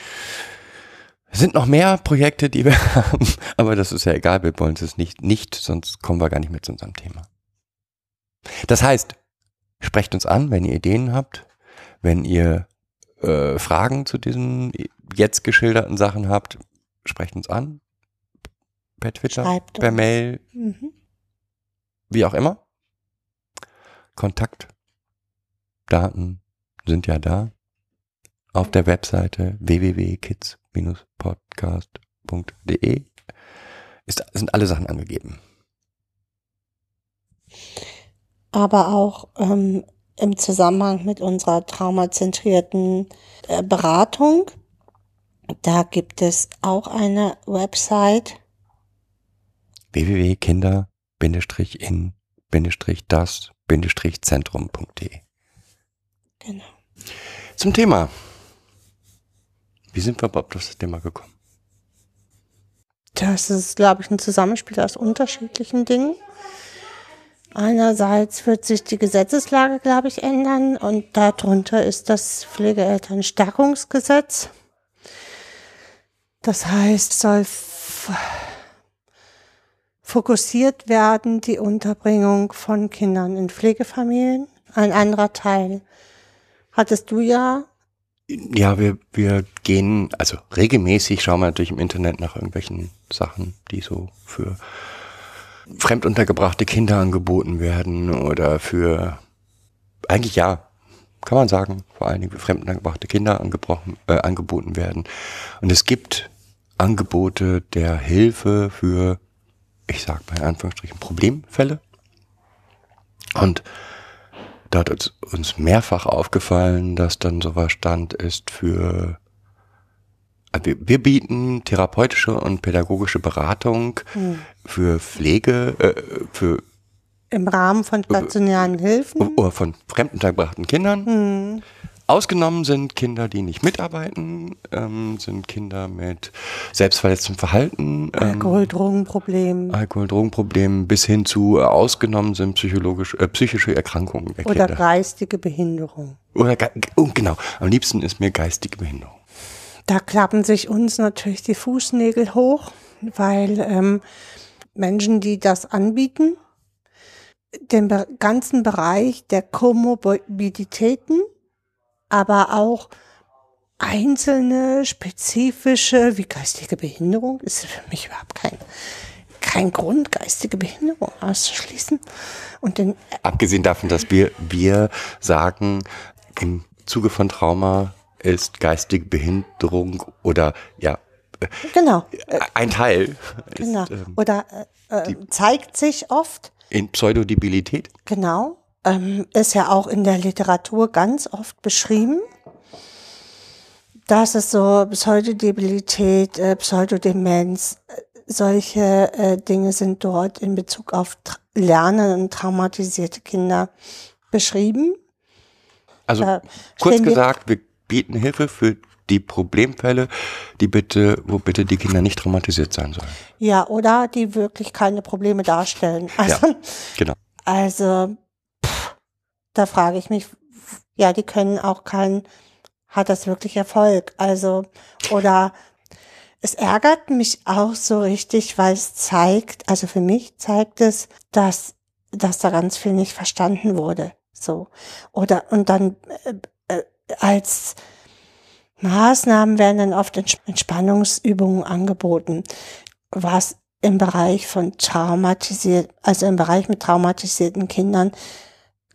Es sind noch mehr Projekte, die wir haben, aber das ist ja egal, wir wollen es nicht, nicht, sonst kommen wir gar nicht mehr zu unserem Thema. Das heißt, sprecht uns an, wenn ihr Ideen habt, wenn ihr äh, Fragen zu diesen jetzt geschilderten Sachen habt, sprecht uns an. Per Twitter, Schreibt per uns. Mail, Mhm. wie auch immer. Kontaktdaten sind ja da. Auf der Webseite www.kids-podcast.de ist, sind alle Sachen angegeben. aber auch ähm, im Zusammenhang mit unserer traumazentrierten äh, Beratung. Da gibt es auch eine Website. www.kinder-in-das-zentrum.de Genau. Zum Thema. Wie sind wir überhaupt auf das Thema gekommen? Das ist, glaube ich, ein Zusammenspiel aus unterschiedlichen Dingen. Einerseits wird sich die Gesetzeslage, glaube ich, ändern und darunter ist das Pflegeelternstärkungsgesetz. Das heißt, soll fokussiert werden die Unterbringung von Kindern in Pflegefamilien. Ein anderer Teil hattest du ja. Ja, wir, wir gehen, also regelmäßig schauen wir natürlich im Internet nach irgendwelchen Sachen, die so für fremduntergebrachte Kinder angeboten werden oder für, eigentlich ja, kann man sagen, vor allen Dingen für fremduntergebrachte Kinder angebrochen, äh, angeboten werden. Und es gibt Angebote der Hilfe für, ich sag mal in Anführungsstrichen, Problemfälle. Und da hat uns mehrfach aufgefallen, dass dann sowas stand ist für wir, wir bieten therapeutische und pädagogische Beratung Hm. für Pflege, äh, für Im Rahmen von stationären Hilfen. oder von fremdenuntergebrachten Kindern. Hm. Ausgenommen sind Kinder, die nicht mitarbeiten, ähm, sind Kinder mit selbstverletztem Verhalten, ähm, Alkohol, Drogenproblem Alkohol, Drogenproblemen bis hin zu äh, ausgenommen sind psychologisch, äh, psychische Erkrankungen der oder Kinder. geistige Behinderung. Oder oh, genau, am liebsten ist mir geistige Behinderung. Da klappen sich uns natürlich die Fußnägel hoch, weil ähm, Menschen, die das anbieten, den ganzen Bereich der Komorbiditäten, aber auch einzelne spezifische, wie geistige Behinderung, ist für mich überhaupt kein, kein Grund, geistige Behinderung auszuschließen. Und den Abgesehen davon, dass wir, wir sagen, im Zuge von Trauma ist geistige Behinderung oder ja, genau, ein Teil genau. ist ähm, Oder äh, äh, zeigt sich oft, in Pseudodebilität. Genau. Ähm, ist ja auch in der Literatur ganz oft beschrieben, dass es so Pseudodebilität, äh, Pseudodemenz, äh, solche äh, Dinge sind dort in Bezug auf Lernen und traumatisierte Kinder beschrieben. Also Da kurz gesagt, wir bieten Hilfe für die Problemfälle, die bitte, wo bitte die Kinder nicht traumatisiert sein sollen. Ja, oder die wirklich keine Probleme darstellen. Also, Ja, genau. Also, pff, da frage ich mich, ja, die können auch keinen, hat das wirklich Erfolg? Also, oder es ärgert mich auch so richtig, weil es zeigt, also für mich zeigt es, dass, dass da ganz viel nicht verstanden wurde. So. Oder, und dann, äh, äh, als Maßnahmen werden dann oft Ents- Entspannungsübungen angeboten, was im Bereich von traumatisiert, also im Bereich mit traumatisierten Kindern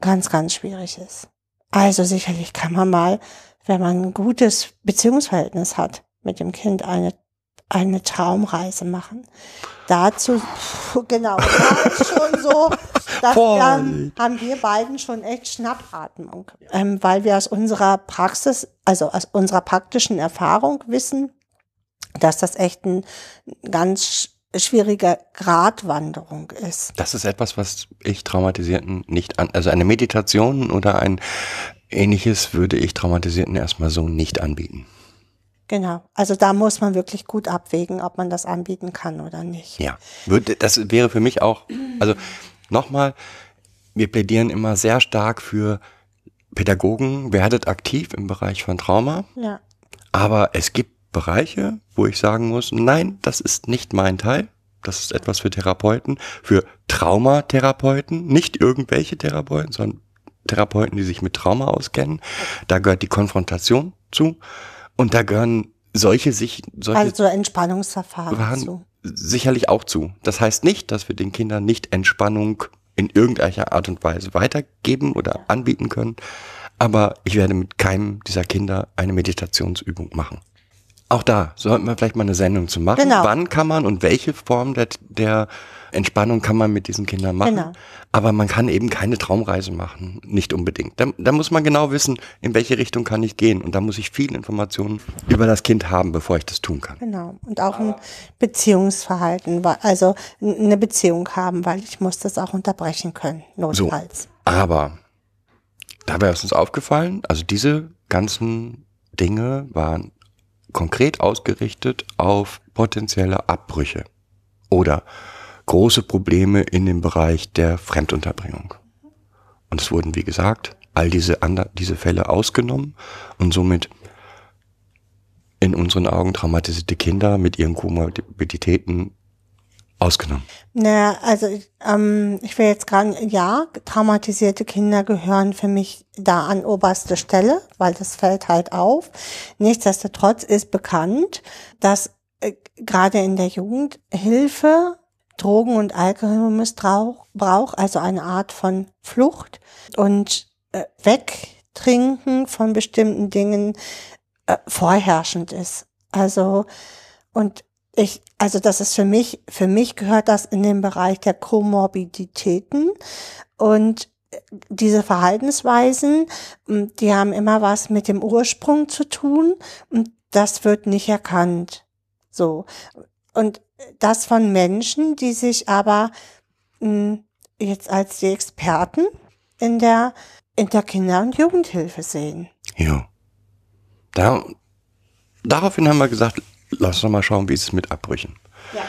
ganz, ganz schwierig ist. Also sicherlich kann man mal, wenn man ein gutes Beziehungsverhältnis hat mit dem Kind, eine, eine Traumreise machen. Dazu, genau, schon so, dass dann haben wir beiden schon echt Schnappatmung, ähm, weil wir aus unserer Praxis, also aus unserer praktischen Erfahrung wissen, dass das echt ein ganz schwierige Gratwanderung ist. Das ist etwas, was ich Traumatisierten nicht an, also eine Meditation oder ein ähnliches würde ich Traumatisierten erstmal so nicht anbieten. Genau. Also da muss man wirklich gut abwägen, ob man das anbieten kann oder nicht. Ja, das wäre für mich auch, also nochmal, wir plädieren immer sehr stark für Pädagogen, werdet aktiv im Bereich von Trauma, Ja. aber es gibt Bereiche, wo ich sagen muss, nein, das ist nicht mein Teil. Das ist etwas für Therapeuten, für Traumatherapeuten, nicht irgendwelche Therapeuten, sondern Therapeuten, die sich mit Trauma auskennen. Da gehört die Konfrontation zu und da gehören solche sich solche Also Entspannungsverfahren waren zu. sicherlich auch zu. Das heißt nicht, dass wir den Kindern nicht Entspannung in irgendeiner Art und Weise weitergeben oder anbieten können. Aber ich werde mit keinem dieser Kinder eine Meditationsübung machen. Auch da sollten wir vielleicht mal eine Sendung zu machen. Genau. Wann kann man und welche Form der, der Entspannung kann man mit diesen Kindern machen? Genau. Aber man kann eben keine Traumreise machen, nicht unbedingt. Da, da muss man genau wissen, in welche Richtung kann ich gehen. Und da muss ich viel Informationen über das Kind haben, bevor ich das tun kann. Genau. Und auch ein Beziehungsverhalten, also eine Beziehung haben, weil ich muss das auch unterbrechen können, notfalls. Aber dabei ist uns aufgefallen, also diese ganzen Dinge waren konkret ausgerichtet auf potenzielle Abbrüche oder große Probleme in dem Bereich der Fremdunterbringung. Und es wurden, wie gesagt, all diese, diese Fälle ausgenommen und somit in unseren Augen traumatisierte Kinder mit ihren Komorbiditäten ausgenommen. Naja, also ähm, ich will jetzt gerade, ja, traumatisierte Kinder gehören für mich da an oberste Stelle, weil das fällt halt auf. Nichtsdestotrotz ist bekannt, dass äh, gerade in der Jugendhilfe Drogen- und Alkoholmissbrauch also eine Art von Flucht und äh, Wegtrinken von bestimmten Dingen äh, vorherrschend ist. Also und ich, also das ist für mich, für mich gehört das in den Bereich der Komorbiditäten und äh, diese Verhaltensweisen, m, die haben immer was mit dem Ursprung zu tun und das wird nicht erkannt. So. Und das von Menschen, die sich aber mh, jetzt als die Experten in der, in der Kinder- und Jugendhilfe sehen. Ja. Da, daraufhin haben wir gesagt, lass uns mal schauen, wie ist es mit Abbrüchen. Ja.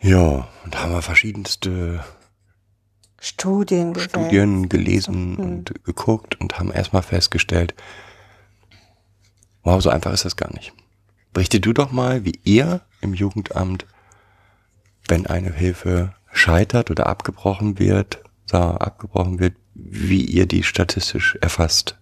Ja, und da haben wir verschiedenste Studien. Studien gelesen und geguckt und haben erstmal festgestellt, wow, so einfach ist das gar nicht. Berichte du doch mal, wie ihr im Jugendamt, wenn eine Hilfe scheitert oder abgebrochen wird, da abgebrochen wird, wie ihr die statistisch erfasst.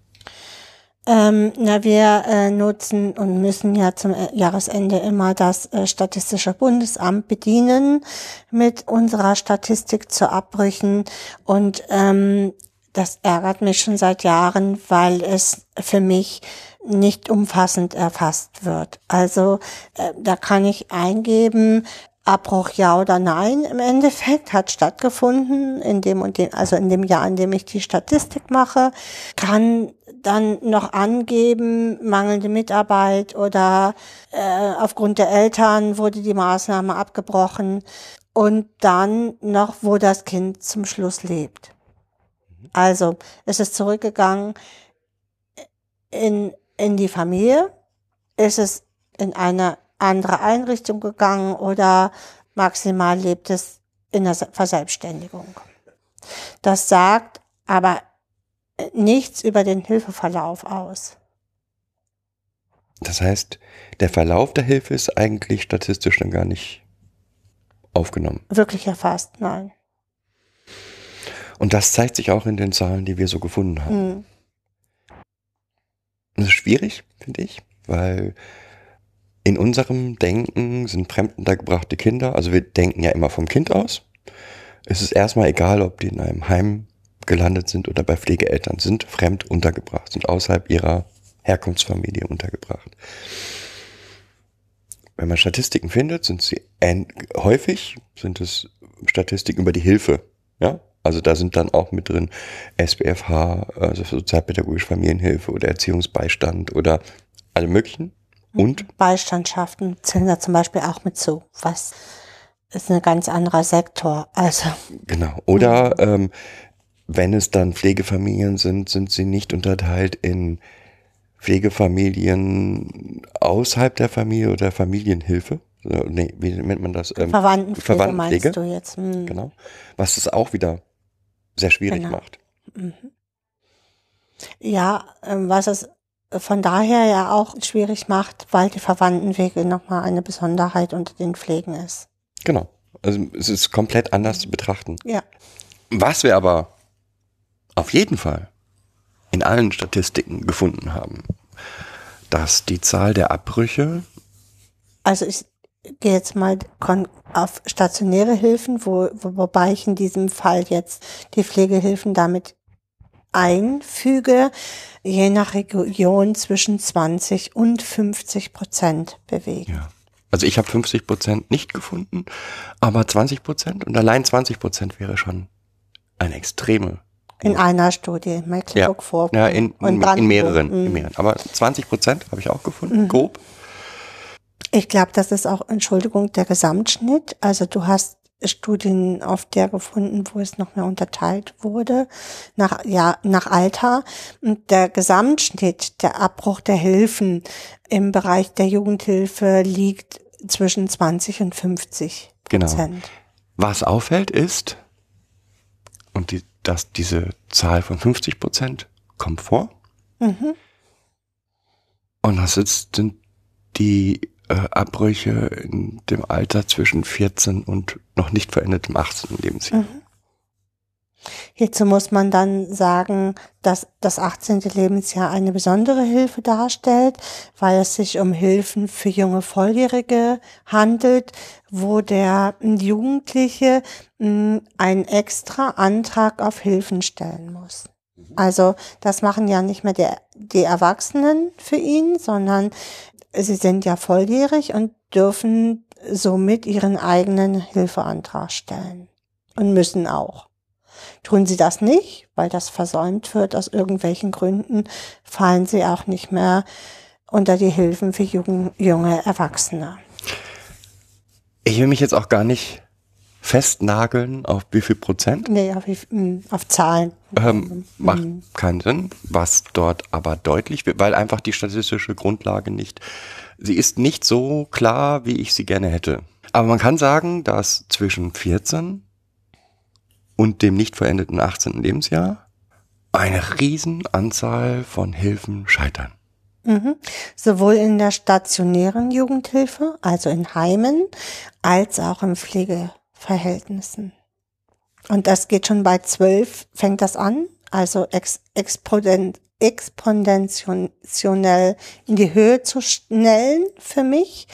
Ähm, na, wir äh, nutzen und müssen ja zum äh, Jahresende immer das äh, Statistische Bundesamt bedienen mit unserer Statistik zu Abbrüchen. Und ähm, das ärgert mich schon seit Jahren, weil es für mich nicht umfassend erfasst wird. Also äh, da kann ich eingeben, Abbruch ja oder nein im Endeffekt hat stattgefunden in dem und dem, also in dem Jahr, in dem ich die Statistik mache, kann dann noch angeben, mangelnde Mitarbeit oder äh, aufgrund der Eltern wurde die Maßnahme abgebrochen und dann noch, wo das Kind zum Schluss lebt. Also es ist zurückgegangen in, in die Familie, ist es in eine andere Einrichtung gegangen oder maximal lebt es in der Verselbstständigung. Das sagt aber nichts über den Hilfeverlauf aus. Das heißt, der Verlauf der Hilfe ist eigentlich statistisch dann gar nicht aufgenommen. Wirklich erfasst, nein. Und das zeigt sich auch in den Zahlen, die wir so gefunden haben. Hm. Das ist schwierig, finde ich, weil in unserem Denken sind fremduntergebrachte Kinder, also wir denken ja immer vom Kind aus. Es ist erstmal egal, ob die in einem Heim gelandet sind oder bei Pflegeeltern, sind fremd untergebracht, sind außerhalb ihrer Herkunftsfamilie untergebracht. Wenn man Statistiken findet, sind sie häufig sind es Statistiken über die Hilfe, ja, also da sind dann auch mit drin SBFH, also sozialpädagogische Familienhilfe oder Erziehungsbeistand oder alle möglichen. Und? Beistandschaften zählen da zum Beispiel auch mit zu. Was ist ein ganz anderer Sektor. Also. Genau. Oder ähm, wenn es dann Pflegefamilien sind, sind sie nicht unterteilt in Pflegefamilien außerhalb der Familie oder Familienhilfe. So, nee, wie nennt man das? Ähm, Verwandtenpflege, Verwandtenpflege meinst du jetzt? Hm. Genau. Was es auch wieder sehr schwierig Genau. macht. Ja, ähm, was es von daher ja auch schwierig macht, weil die Verwandtenwege nochmal eine Besonderheit unter den Pflegen ist. Genau. Also es ist komplett anders zu betrachten. Ja. Was wir aber auf jeden Fall in allen Statistiken gefunden haben, dass die Zahl der Abbrüche, Also ich gehe jetzt mal auf stationäre Hilfen, wo, wo, wobei ich in diesem Fall jetzt die Pflegehilfen damit einfüge, je nach Region zwischen 20 und 50 Prozent bewegen. Ja. Also ich habe 50 Prozent nicht gefunden, aber 20 Prozent und allein 20 Prozent wäre schon eine extreme. In einer Studie, Ja, Mecklenburg-Vorpommern. ja in, und in, in Brandenburg. mehreren, Mhm. in mehreren. Aber 20 Prozent habe ich auch gefunden, grob. Ich glaube, das ist auch, Entschuldigung, der Gesamtschnitt. Also du hast Studien auf der gefunden, wo es noch mehr unterteilt wurde, nach, ja, nach Alter. Und der Gesamtschnitt, der Abbruch der Hilfen im Bereich der Jugendhilfe liegt zwischen 20 und 50 Genau. Prozent. Was auffällt ist, und die, dass diese Zahl von 50 Prozent kommt vor. Mhm. Und das ist, sind die äh, Abbrüche in dem Alter zwischen 14 und noch nicht verendetem 18. Lebensjahr. Hierzu muss man dann sagen, dass das 18. Lebensjahr eine besondere Hilfe darstellt, weil es sich um Hilfen für junge Volljährige handelt, wo der Jugendliche mh, einen extra Antrag auf Hilfen stellen muss. Also das machen ja nicht mehr die, die Erwachsenen für ihn, sondern sie sind ja volljährig und dürfen somit ihren eigenen Hilfeantrag stellen und müssen auch. Tun sie das nicht, weil das versäumt wird aus irgendwelchen Gründen, fallen sie auch nicht mehr unter die Hilfen für jung, junge Erwachsene. Ich will mich jetzt auch gar nicht festnageln auf wie viel Prozent. Nee, auf, wie- mh, auf Zahlen. Ähm, macht keinen Sinn, was dort aber deutlich wird, weil einfach die statistische Grundlage nicht, sie ist nicht so klar, wie ich sie gerne hätte. Aber man kann sagen, dass zwischen 14 und dem nicht verendeten 18. Lebensjahr eine Riesenanzahl von Hilfen scheitern. Mhm. Sowohl in der stationären Jugendhilfe, also in Heimen, als auch in Pflegeverhältnissen. Und das geht schon bei zwölf, fängt das an, also ex, exponent, exponentiell in die Höhe zu schnellen für mich.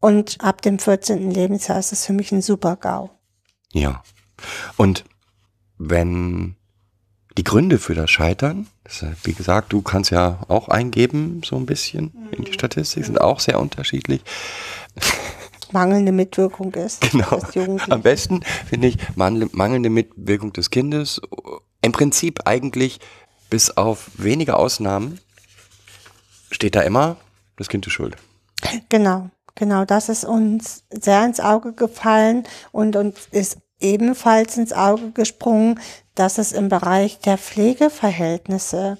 Und ab dem 14. Lebensjahr ist es für mich ein super GAU. Ja. Und wenn die Gründe für das Scheitern, das, ist, wie gesagt, du kannst ja auch eingeben, so ein bisschen in die Statistik, sind auch sehr unterschiedlich. Mangelnde Mitwirkung ist. Genau. Am besten finde ich mangel- mangelnde Mitwirkung des Kindes. Im Prinzip eigentlich bis auf wenige Ausnahmen steht da immer, das Kind ist schuld. Genau, genau, das ist uns sehr ins Auge gefallen und uns ist ebenfalls ins Auge gesprungen, dass es im Bereich der Pflegeverhältnisse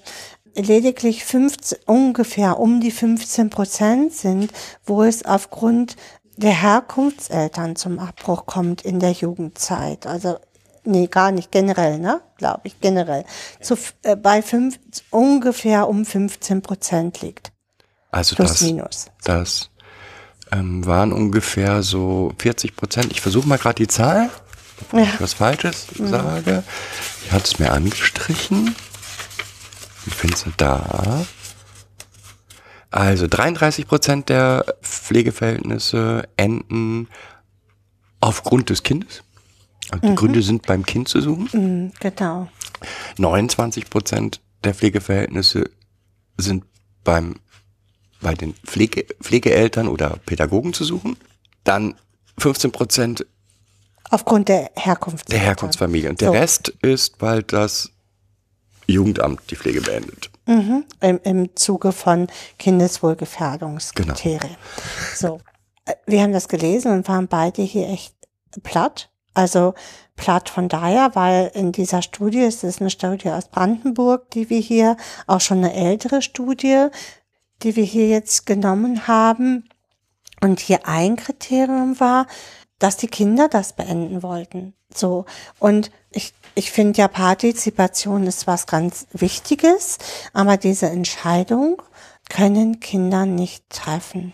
lediglich 15, ungefähr um die 15 Prozent sind, wo es aufgrund der Herkunftseltern zum Abbruch kommt in der Jugendzeit. Also nee, gar nicht generell, ne? Glaube ich, generell. Zu, äh, bei fünf, ungefähr um 15 Prozent liegt. Also Plus das, minus. das ähm, waren ungefähr so 40 Prozent. Ich versuche mal gerade die Zahl, bevor Ja. ich was Falsches sage. Ich hatte es mir angestrichen. Ich finde sie da. Also 33 Prozent der Pflegeverhältnisse enden aufgrund des Kindes. Die Gründe sind beim Kind zu suchen. Mhm, genau. 29 Prozent der Pflegeverhältnisse sind beim, bei den Pflege, Pflegeeltern oder Pädagogen zu suchen. Dann 15 Prozent Aufgrund der Herkunft. der Herkunftsfamilie. Und der So. Rest ist, weil das Jugendamt die Pflege beendet. Mhm, im, Im Zuge von Kindeswohlgefährdungskriterien. So. Äh, Wir haben das gelesen und waren beide hier echt platt. Also platt von daher, weil in dieser Studie, es ist eine Studie aus Brandenburg, die wir hier, auch schon eine ältere Studie, die wir hier jetzt genommen haben. Und hier ein Kriterium war, dass die Kinder das beenden wollten. So. Und ich, ich finde ja Partizipation ist was ganz Wichtiges, aber diese Entscheidung können Kinder nicht treffen.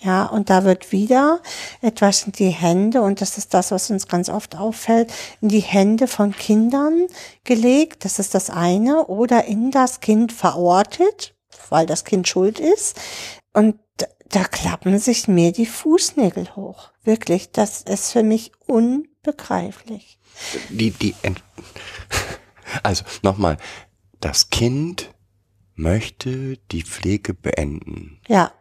Ja, und da wird wieder etwas in die Hände, und das ist das, was uns ganz oft auffällt, in die Hände von Kindern gelegt, das ist das eine, oder in das Kind verortet, weil das Kind schuld ist. Und da, klappen sich mir die Fußnägel hoch. Wirklich, das ist für mich unbegreiflich. Die, die, also nochmal, das Kind möchte die Pflege beenden Ja,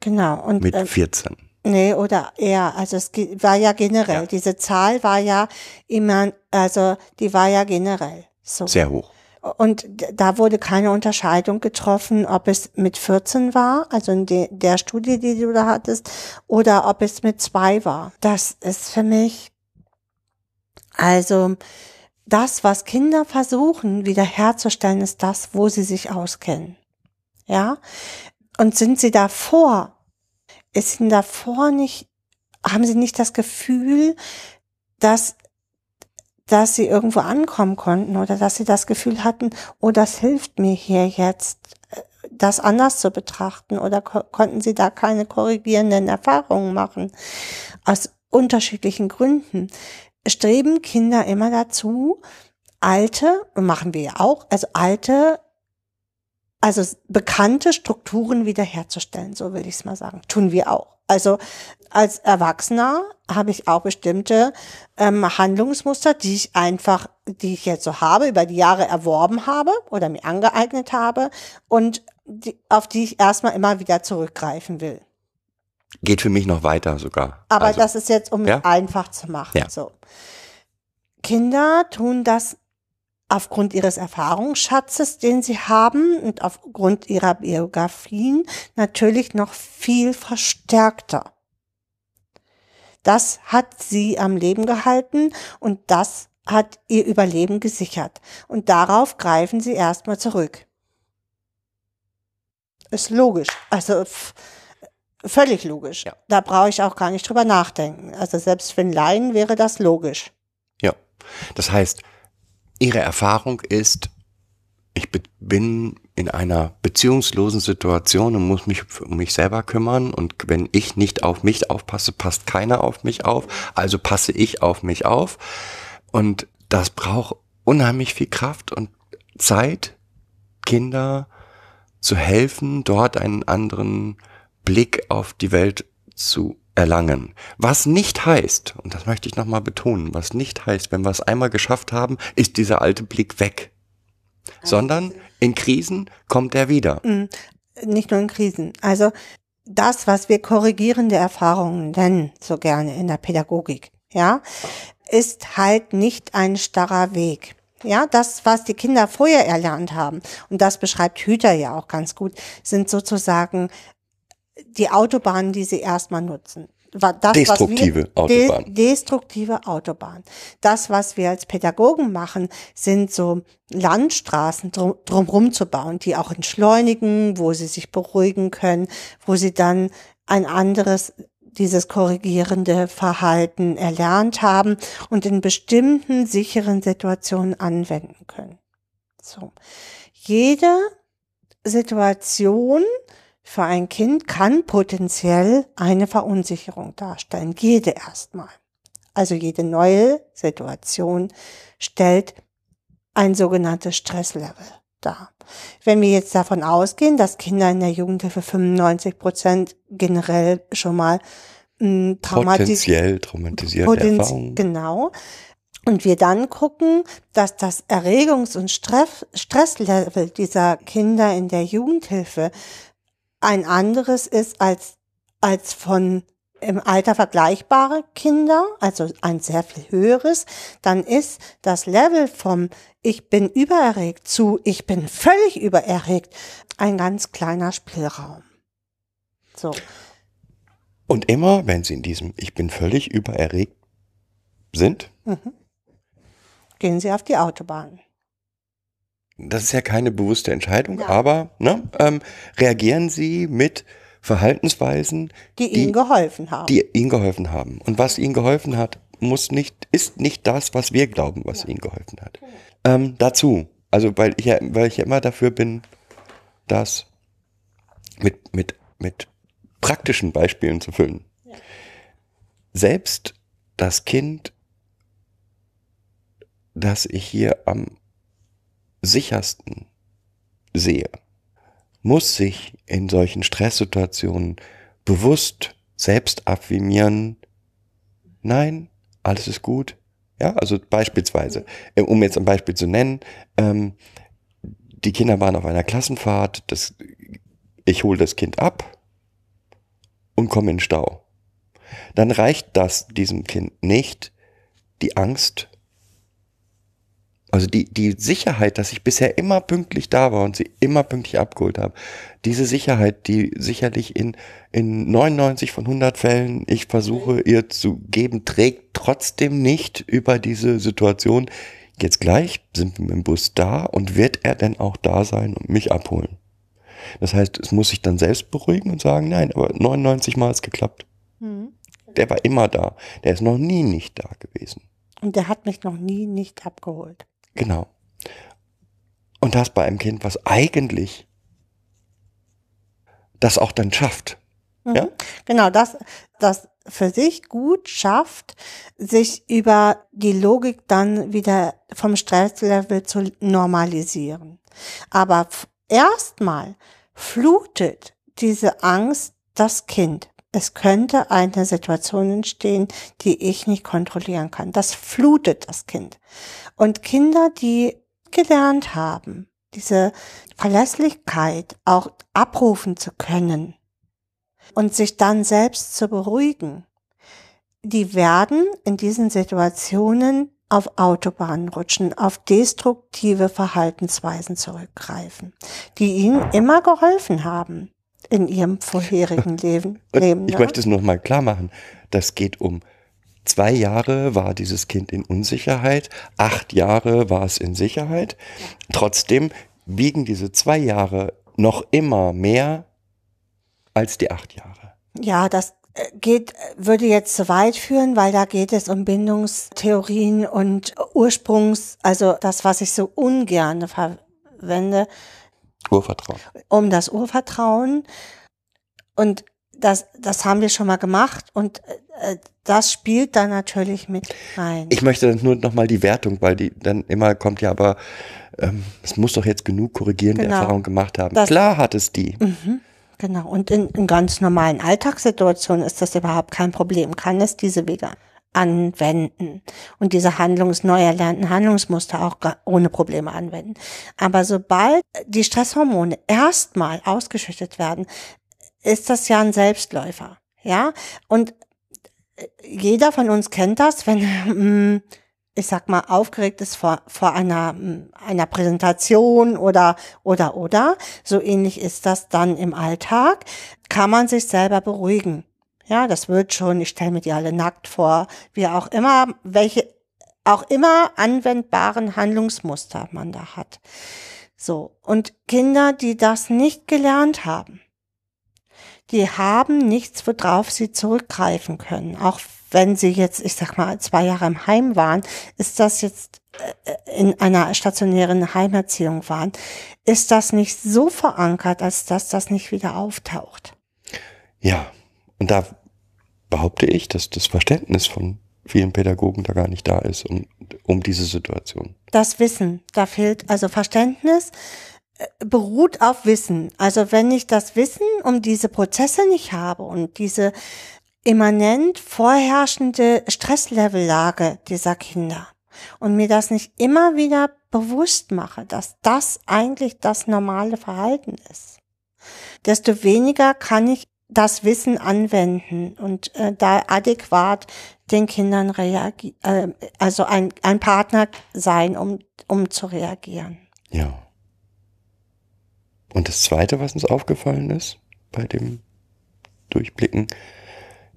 genau. Und mit ähm, 14. Nee, oder eher, also es war ja generell, Ja. diese Zahl war ja immer, also die war ja generell so. Sehr hoch. Und da wurde keine Unterscheidung getroffen, ob es mit 14 war, also in de, der Studie, die du da hattest, oder ob es mit zwei war. Das ist für mich, also das, was Kinder versuchen wiederherzustellen, ist das, wo sie sich auskennen. Ja? Und sind sie davor, ist ihnen davor nicht, haben sie nicht das Gefühl, dass dass sie irgendwo ankommen konnten oder dass sie das Gefühl hatten, oh, das hilft mir hier jetzt, äh, das anders zu betrachten oder ko konnten sie da keine korrigierenden Erfahrungen machen. Aus unterschiedlichen Gründen streben Kinder immer dazu, alte, machen wir ja auch, also alte, also bekannte Strukturen wiederherzustellen, so will ich es mal sagen. Tun wir auch. Also als Erwachsener habe ich auch bestimmte ähm, Handlungsmuster, die ich einfach, die ich jetzt so habe, über die Jahre erworben habe oder mir angeeignet habe und die, auf die ich erstmal immer wieder zurückgreifen will. Geht für mich noch weiter sogar. Aber also, das ist jetzt, um ja. es einfach zu machen. Ja. So. Kinder tun das aufgrund ihres Erfahrungsschatzes, den sie haben und aufgrund ihrer Biografien natürlich noch viel verstärkter. Das hat sie am Leben gehalten und das hat ihr Überleben gesichert. Und darauf greifen sie erstmal zurück. Ist logisch. Also völlig logisch. Ja. Da brauche ich auch gar nicht drüber nachdenken. Also selbst für einen Laien wäre das logisch. Ja. Das heißt, ihre Erfahrung ist, ich bin in einer beziehungslosen Situation und muss mich um mich selber kümmern. Und wenn ich nicht auf mich aufpasse, passt keiner auf mich auf, also passe ich auf mich auf. Und das braucht unheimlich viel Kraft und Zeit, Kinder zu helfen, dort einen anderen Blick auf die Welt zu erlangen. Was nicht heißt, und das möchte ich nochmal betonen, was nicht heißt, wenn wir es einmal geschafft haben, ist dieser alte Blick weg. Sondern in Krisen kommt er wieder. Nicht nur in Krisen. Also das, was wir korrigierende Erfahrungen nennen, so gerne in der Pädagogik, ja, ist halt nicht ein starrer Weg. Ja, das, was die Kinder vorher erlernt haben, und das beschreibt Hüter ja auch ganz gut, sind sozusagen die Autobahnen, die sie erstmal nutzen. Das, Destruktive wir, Autobahn. De destruktive Autobahn. Das, was wir als Pädagogen machen, sind so Landstraßen drum, drumherum zu bauen, die auch entschleunigen, wo sie sich beruhigen können, wo sie dann ein anderes dieses korrigierende Verhalten erlernt haben und in bestimmten sicheren Situationen anwenden können. So. Jede Situation für ein Kind kann potenziell eine Verunsicherung darstellen. Jede erstmal. Also jede neue Situation stellt ein sogenanntes Stresslevel dar. Wenn wir jetzt davon ausgehen, dass Kinder in der Jugendhilfe 95 Prozent generell schon mal mh, traumatisiert Potenziell traumatisierte Potenz- Erfahrungen. Genau. Und wir dann gucken, dass das Erregungs- und Stress Stresslevel dieser Kinder in der Jugendhilfe ein anderes ist als, als von im Alter vergleichbare Kinder, also ein sehr viel höheres, dann ist das Level vom ich bin übererregt zu ich bin völlig übererregt ein ganz kleiner Spielraum. So. Und immer, wenn sie in diesem Ich bin völlig übererregt sind, Gehen Sie auf die Autobahn. Das ist ja keine bewusste Entscheidung, Ja. aber ne, ähm, reagieren sie mit Verhaltensweisen, Die, Die- Ihnen geholfen haben. die ihnen geholfen haben. Und was ihnen geholfen hat, muss nicht, ist nicht das, was wir glauben, was ihnen geholfen hat. Ähm, dazu, also weil ich ja, weil ich ja immer dafür bin, das mit, mit, mit praktischen Beispielen zu füllen. Selbst das Kind, das ich hier am sichersten sehe, muss sich in solchen Stresssituationen bewusst selbst affirmieren, nein, alles ist gut. Ja, also beispielsweise, äh, um jetzt ein Beispiel zu nennen, ähm, die Kinder waren auf einer Klassenfahrt, das, ich hole das Kind ab und komme in Stau. Dann reicht das diesem Kind nicht, die Angst, also die, die Sicherheit, dass ich bisher immer pünktlich da war und sie immer pünktlich abgeholt habe, diese Sicherheit, die sicherlich in, in 99 von 100 Fällen ich versuche ihr zu geben, trägt trotzdem nicht über diese Situation. Jetzt gleich sind wir mit dem Bus da und wird er denn auch da sein und mich abholen? Das heißt, es muss sich dann selbst beruhigen und sagen, nein, aber 99 Mal ist geklappt. Mhm. Der war immer da. Der ist noch nie nicht da gewesen. Und der hat mich noch nie nicht abgeholt. Genau. Und das bei einem Kind, was eigentlich das auch dann schafft. Mhm. Ja? Genau, das, das für sich gut schafft, sich über die Logik dann wieder vom Stresslevel zu normalisieren. Aber erstmal flutet diese Angst das Kind. Es könnte eine Situation entstehen, die ich nicht kontrollieren kann. Das flutet das Kind. Und Kinder, die gelernt haben, diese Verlässlichkeit auch abrufen zu können und sich dann selbst zu beruhigen, die werden in diesen Situationen auf Autobahnen rutschen, auf destruktive Verhaltensweisen zurückgreifen, die ihnen immer geholfen haben in ihrem vorherigen Leben. Leben ich ne? möchte es noch mal klar machen. Das geht um zwei Jahre war dieses Kind in Unsicherheit, acht Jahre war es in Sicherheit. Trotzdem wiegen diese zwei Jahre noch immer mehr als die acht Jahre. Ja, das äh, geht, würde jetzt zu weit führen, weil da geht es um Bindungstheorien und Ursprungs, also das, was ich so ungern verwende, Urvertrauen. um das Urvertrauen. Und das, das haben wir schon mal gemacht und äh, das spielt da natürlich mit rein. Ich möchte nur noch mal die Wertung, weil die dann immer kommt, ja, aber ähm, es muss doch jetzt genug korrigierende Genau. Erfahrung gemacht haben. Das- Klar hat es die. Genau. Und in, in ganz normalen Alltagssituationen ist das überhaupt kein Problem. Kann es diese Wege anwenden und diese Handlungs, neu erlernten Handlungsmuster auch ohne Probleme anwenden. Aber sobald die Stresshormone erstmal ausgeschüttet werden, ist das ja ein Selbstläufer. Ja. Und äh, jeder von uns kennt das, wenn mm, ich sag mal, aufgeregt ist vor, vor einer, mm, einer Präsentation oder, oder, oder. So ähnlich ist das dann im Alltag. Kann man sich selber beruhigen. Ja, das wird schon. Ich stelle mir die alle nackt vor. Wie auch immer, welche, auch immer anwendbaren Handlungsmuster man da hat. So. Und Kinder, die das nicht gelernt haben, die haben nichts, worauf sie zurückgreifen können. Auch wenn sie jetzt, ich sag mal, zwei Jahre im Heim waren, ist das jetzt äh, in einer stationären Heimerziehung waren, ist das nicht so verankert, als dass das nicht wieder auftaucht. Ja, und da behaupte ich, dass das Verständnis von vielen Pädagogen da gar nicht da ist, um, um diese Situation. Das Wissen, da fehlt also Verständnis, äh, beruht auf Wissen. Also wenn ich das Wissen um diese Prozesse nicht habe und diese immanent vorherrschende Stresslevellage dieser Kinder und mir das nicht immer wieder bewusst mache, dass das eigentlich das normale Verhalten ist, desto weniger kann ich das Wissen anwenden und äh, da adäquat den Kindern reagieren, äh, also ein, ein Partner sein, um, um zu reagieren. Ja. Und das Zweite, was uns aufgefallen ist bei dem Durchblicken,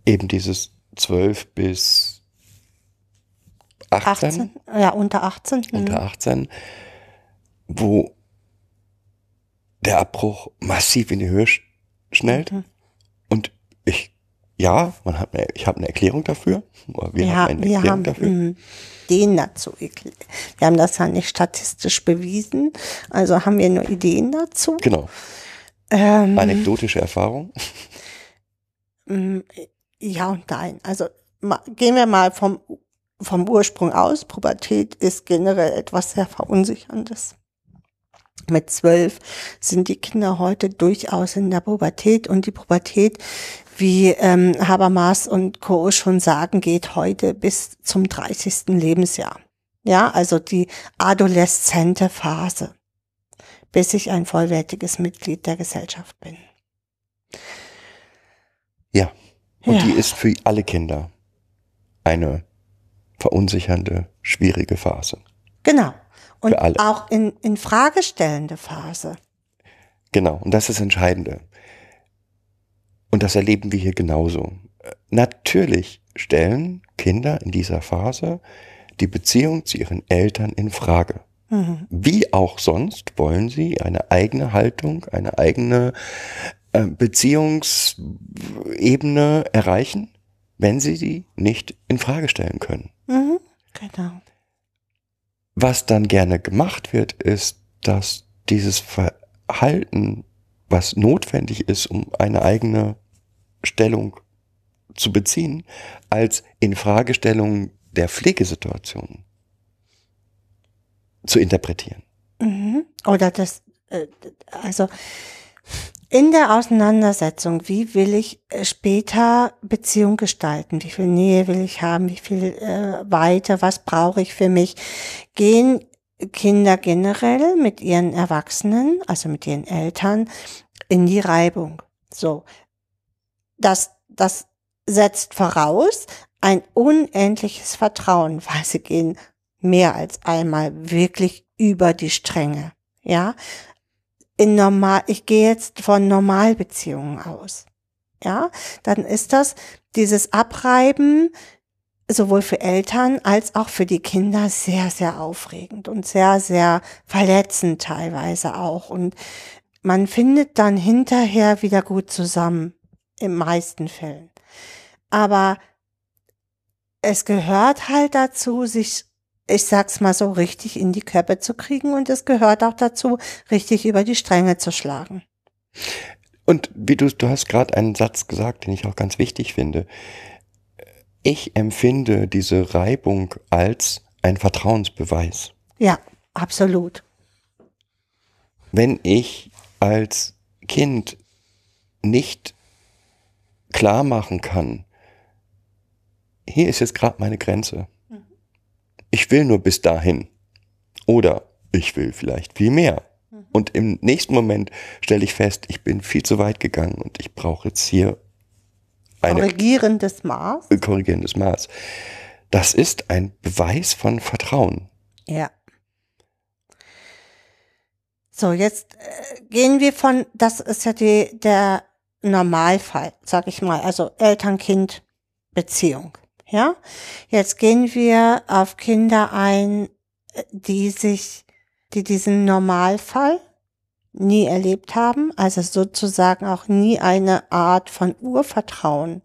eben dieses 12 bis 18, 18, ja, unter 18. hm. unter 18, wo der Abbruch massiv in die Höhe sch schnellt. Mhm. Ich, ja, man hat eine, ich habe eine Erklärung dafür. Wir ja, haben eine wir Erklärung haben dafür. mh, den dazu. Wir haben das ja nicht statistisch bewiesen, also haben wir nur Ideen dazu. Genau. Ähm, Anekdotische Erfahrung. Mm, Ja und nein. Also gehen wir mal vom, vom Ursprung aus. Pubertät ist generell etwas sehr Verunsicherndes. Mit zwölf sind die Kinder heute durchaus in der Pubertät und die Pubertät, wie ähm, Habermas und Co. schon sagen, geht heute bis zum 30. Lebensjahr. Ja, also die adoleszente Phase. bis ich ein vollwertiges Mitglied der Gesellschaft bin. Ja. Und Ja. die ist für alle Kinder eine verunsichernde, schwierige Phase. Genau. Und auch in, in fragestellende Phase. Genau. Und das ist das Entscheidende. Und das erleben wir hier genauso. Natürlich stellen Kinder in dieser Phase die Beziehung zu ihren Eltern in Frage. Mhm. Wie auch sonst wollen sie eine eigene Haltung, eine eigene äh, Beziehungsebene erreichen, wenn sie sie nicht in Frage stellen können. Mhm. Genau. Was dann gerne gemacht wird, ist, dass dieses Verhalten, was notwendig ist, um eine eigene Stellung zu beziehen, als Infragestellung der Pflegesituation zu interpretieren. Mhm. Oder das, äh, also in der Auseinandersetzung, wie will ich äh, später Beziehung gestalten? Wie viel Nähe will ich haben? Wie viel äh, Weite? Was brauche ich für mich? Gehen Kinder generell mit ihren Erwachsenen, also mit ihren Eltern, in die Reibung. So. Das, das setzt voraus ein unendliches Vertrauen, weil sie gehen mehr als einmal wirklich über die Stränge. Ja, in normal, ich gehe jetzt von Normalbeziehungen aus. Ja, dann ist das dieses Abreiben sowohl für Eltern als auch für die Kinder sehr, sehr aufregend und sehr, sehr verletzend teilweise auch. Und man findet dann hinterher wieder gut zusammen, in meisten Fällen. Aber es gehört halt dazu, sich, ich sag's mal so, richtig in die Köpfe zu kriegen und es gehört auch dazu, richtig über die Stränge zu schlagen. Und wie du, du hast gerade einen Satz gesagt, den ich auch ganz wichtig finde. Ich empfinde diese Reibung als ein Vertrauensbeweis. Ja, absolut. Wenn ich als Kind nicht klar machen kann, hier ist jetzt gerade meine Grenze. Ich will nur bis dahin. Oder ich will vielleicht viel mehr. Und im nächsten Moment stelle ich fest, ich bin viel zu weit gegangen und ich brauche jetzt hier eine Korrigierendes Maß. korrigierendes Maß. Das ist ein Beweis von Vertrauen. Ja. So, jetzt äh, gehen wir von, das ist ja die, der Normalfall, sag ich mal, also Eltern-Kind-Beziehung. Ja, jetzt gehen wir auf Kinder ein, die sich, die diesen Normalfall nie erlebt haben, also sozusagen auch nie eine Art von Urvertrauen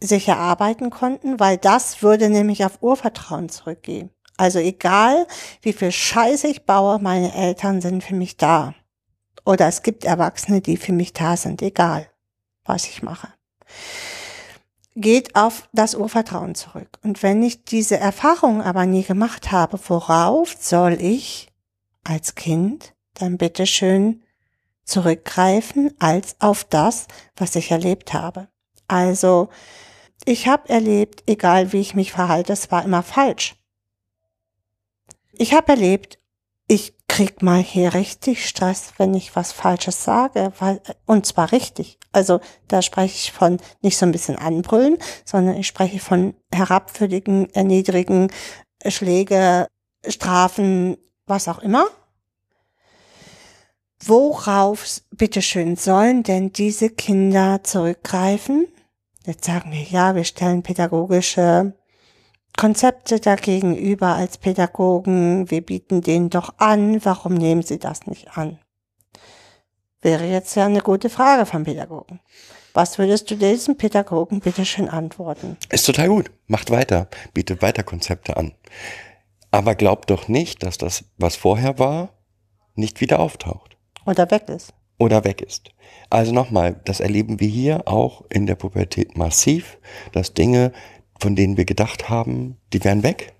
sich erarbeiten konnten, weil das würde nämlich auf Urvertrauen zurückgehen. Also egal, wie viel Scheiße ich baue, meine Eltern sind für mich da. Oder es gibt Erwachsene, die für mich da sind, egal, was ich mache. Geht auf das Urvertrauen zurück. Und wenn ich diese Erfahrung aber nie gemacht habe, worauf soll ich als Kind dann bitteschön zurückgreifen als auf das, was ich erlebt habe? Also, ich habe erlebt, egal wie ich mich verhalte, es war immer falsch. Ich habe erlebt, ich krieg mal hier richtig Stress, wenn ich was Falsches sage, weil, und zwar richtig. Also da spreche ich von nicht so ein bisschen anbrüllen, sondern ich spreche von herabwürdigen, erniedrigen Schläge, Strafen, was auch immer. Worauf, bitteschön, sollen denn diese Kinder zurückgreifen? Jetzt sagen wir, ja, wir stellen pädagogische Konzepte dagegenüber als Pädagogen. Wir bieten denen doch an. Warum nehmen sie das nicht an? Wäre jetzt ja eine gute Frage vom Pädagogen. Was würdest du diesem Pädagogen bitteschön antworten? Ist total gut. Macht weiter. Bietet weiter Konzepte an. Aber glaubt doch nicht, dass das, was vorher war, nicht wieder auftaucht Oder weg ist? oder weg ist. Also nochmal, das erleben wir hier auch in der Pubertät massiv, dass Dinge, von denen wir gedacht haben, die wären weg,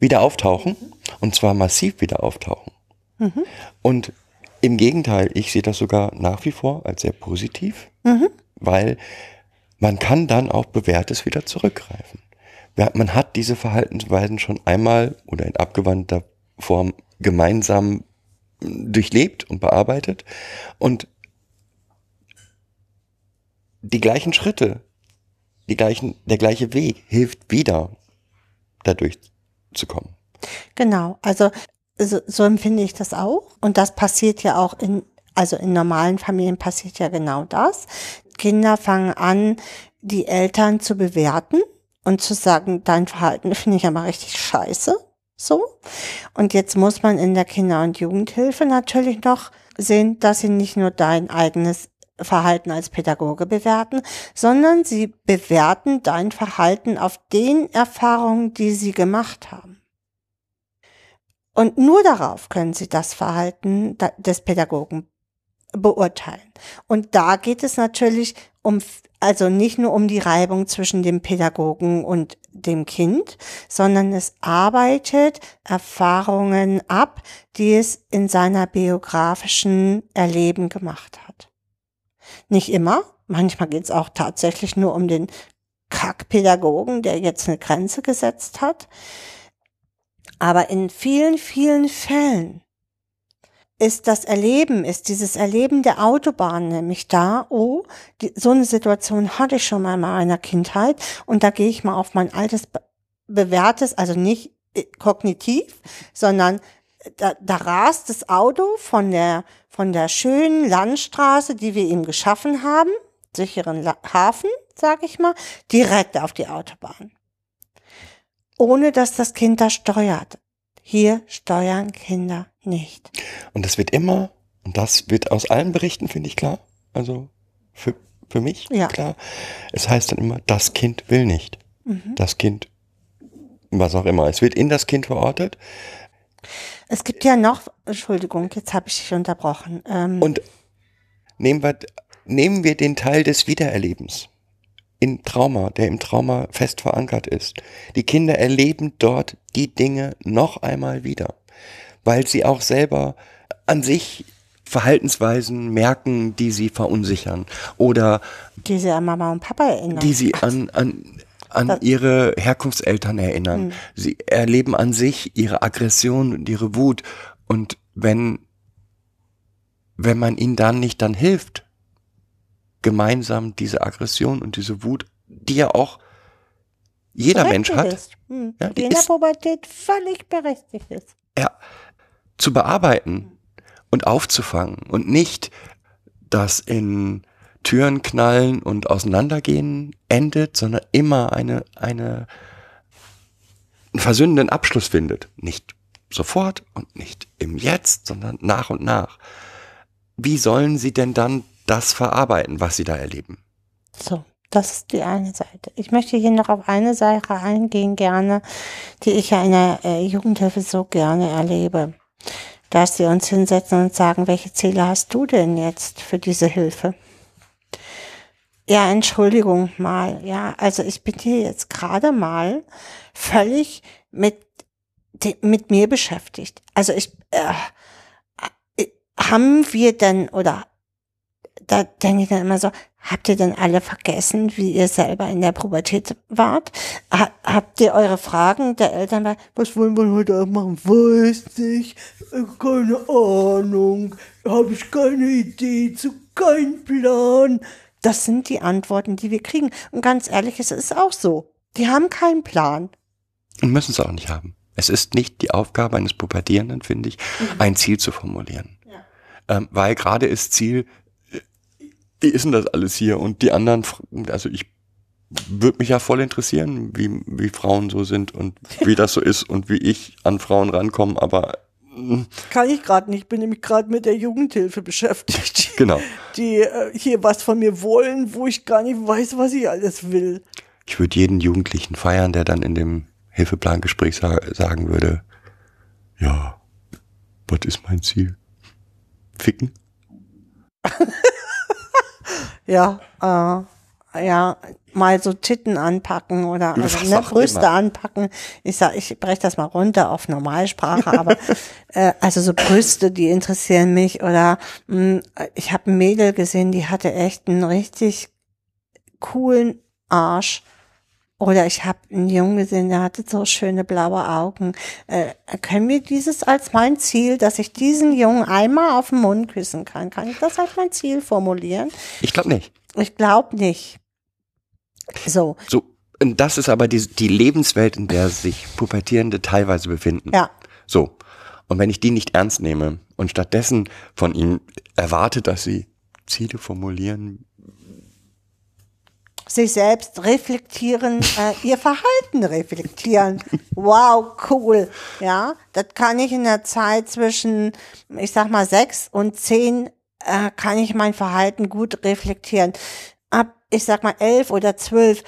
wieder auftauchen. Und zwar massiv wieder auftauchen. Und im Gegenteil, ich sehe das sogar nach wie vor als sehr positiv, weil man kann dann auf Bewährtes wieder zurückgreifen. Man hat diese Verhaltensweisen schon einmal oder in abgewandter Form gemeinsam durchlebt und bearbeitet und die gleichen Schritte, die gleichen, der gleiche Weg hilft wieder, dadurch zu kommen. Genau, also so, so empfinde ich das auch. Und das passiert ja auch in, also in normalen Familien passiert ja genau das. Kinder fangen an, die Eltern zu bewerten und zu sagen, dein Verhalten finde ich aber richtig scheiße. So. Und jetzt muss man in der Kinder- und Jugendhilfe natürlich noch sehen, dass sie nicht nur dein eigenes Verhalten als Pädagoge bewerten, sondern sie bewerten dein Verhalten auf den Erfahrungen, die sie gemacht haben. Und nur darauf können sie das Verhalten des Pädagogen beurteilen. Und da geht es natürlich um, also nicht nur um die Reibung zwischen dem Pädagogen und dem Kind, sondern es arbeitet Erfahrungen ab, die es in seiner biografischen Erleben gemacht hat. Nicht immer, manchmal geht es auch tatsächlich nur um den Kackpädagogen, der jetzt eine Grenze gesetzt hat. Aber in vielen, vielen Fällen ist das Erleben, ist dieses Erleben der Autobahn nämlich da, oh, die, so eine Situation hatte ich schon mal in meiner Kindheit und da gehe ich mal auf mein altes bewährtes, also nicht äh, kognitiv, sondern da, da rast das Auto von der, von der schönen Landstraße, die wir ihm geschaffen haben, sicheren La Hafen, sag ich mal, direkt auf die Autobahn. Ohne dass das Kind da steuert. Hier steuern Kinder nicht. Und das wird immer, und das wird aus allen Berichten, finde ich klar, also für, für mich Ja. klar, es heißt dann immer, das Kind will nicht. Mhm. Das Kind, was auch immer. Es wird in das Kind verortet Es gibt ja noch, Entschuldigung, jetzt habe ich dich unterbrochen. Ähm, und nehmen wir, nehmen wir den Teil des Wiedererlebens in Trauma, der im Trauma fest verankert ist. Die Kinder erleben dort die Dinge noch einmal wieder, weil sie auch selber an sich Verhaltensweisen merken, die sie verunsichern oder die sie an Mama und Papa erinnern. die sie an, an, an ihre Herkunftseltern erinnern. Sie erleben an sich ihre Aggression und ihre Wut. Und wenn, wenn man ihnen dann nicht dann hilft, gemeinsam diese Aggression und diese Wut, die ja auch jeder Mensch hat, Berechtigt ist. Hm. Ja, die in der Pubertät völlig berechtigt ist. ja, zu bearbeiten und aufzufangen und nicht das in Türen knallen und auseinandergehen endet, sondern immer eine, eine, einen versöhnenden Abschluss findet. Nicht sofort und nicht im Jetzt, sondern nach und nach. Wie sollen sie denn dann das verarbeiten, was sie da erleben? So, das ist die eine Seite. Ich möchte hier noch auf eine Sache eingehen, gerne, die ich ja in der äh, Jugendhilfe so gerne erlebe. Dass sie uns hinsetzen und sagen, welche Ziele hast du denn jetzt für diese Hilfe? Ja, Entschuldigung mal. Ja, also ich bin hier jetzt gerade mal völlig mit, mit mir beschäftigt. Also ich, äh, haben wir denn, oder da denke ich dann immer so, habt ihr denn alle vergessen, wie ihr selber in der Pubertät wart? Ha habt ihr eure Fragen der Eltern, bei, was wollen wir heute Abend machen? Weiß nicht, keine Ahnung, habe ich keine Idee zu, kein Plan. Das sind die Antworten, die wir kriegen. Und ganz ehrlich, es ist auch so. Die haben keinen Plan. Und müssen es auch nicht haben. Es ist nicht die Aufgabe eines Pubertierenden, finde ich, ein Ziel zu formulieren. Ähm, weil gerade ist Ziel, äh, wie ist denn das alles hier? Und die anderen, also ich würde mich ja voll interessieren, wie, wie Frauen so sind und wie das so ist und wie ich an Frauen rankomme, aber Kann ich gerade nicht, bin nämlich gerade mit der Jugendhilfe beschäftigt. genau. die äh, hier was von mir wollen, wo ich gar nicht weiß, was ich alles will. Ich würde jeden Jugendlichen feiern, der dann in dem Hilfeplangespräch sa sagen würde, ja, was ist mein Ziel? Ficken? Ja, äh, ja, mal so Titten anpacken oder also, ne, Brüste immer. anpacken. Ich sag, ich breche das mal runter auf Normalsprache, aber äh, also so Brüste, die interessieren mich oder mh, ich habe ein Mädel gesehen, die hatte echt einen richtig coolen Arsch. Oder ich habe einen Jungen gesehen, der hatte so schöne blaue Augen. Äh, können wir dieses als mein Ziel, dass ich diesen Jungen einmal auf den Mund küssen kann? Kann ich das als mein Ziel formulieren? Ich glaube nicht. Ich glaube nicht. So, So, und das ist aber die, die Lebenswelt, in der sich Pubertierende teilweise befinden. ja. So. Und wenn ich die nicht ernst nehme und stattdessen von ihnen erwarte, dass sie Ziele formulieren, sich selbst reflektieren, äh, ihr Verhalten reflektieren. Wow, cool. Ja, das kann ich in der Zeit zwischen, ich sag mal, sechs und zehn, äh, kann ich mein Verhalten gut reflektieren. Ab, ich sag mal, elf oder zwölf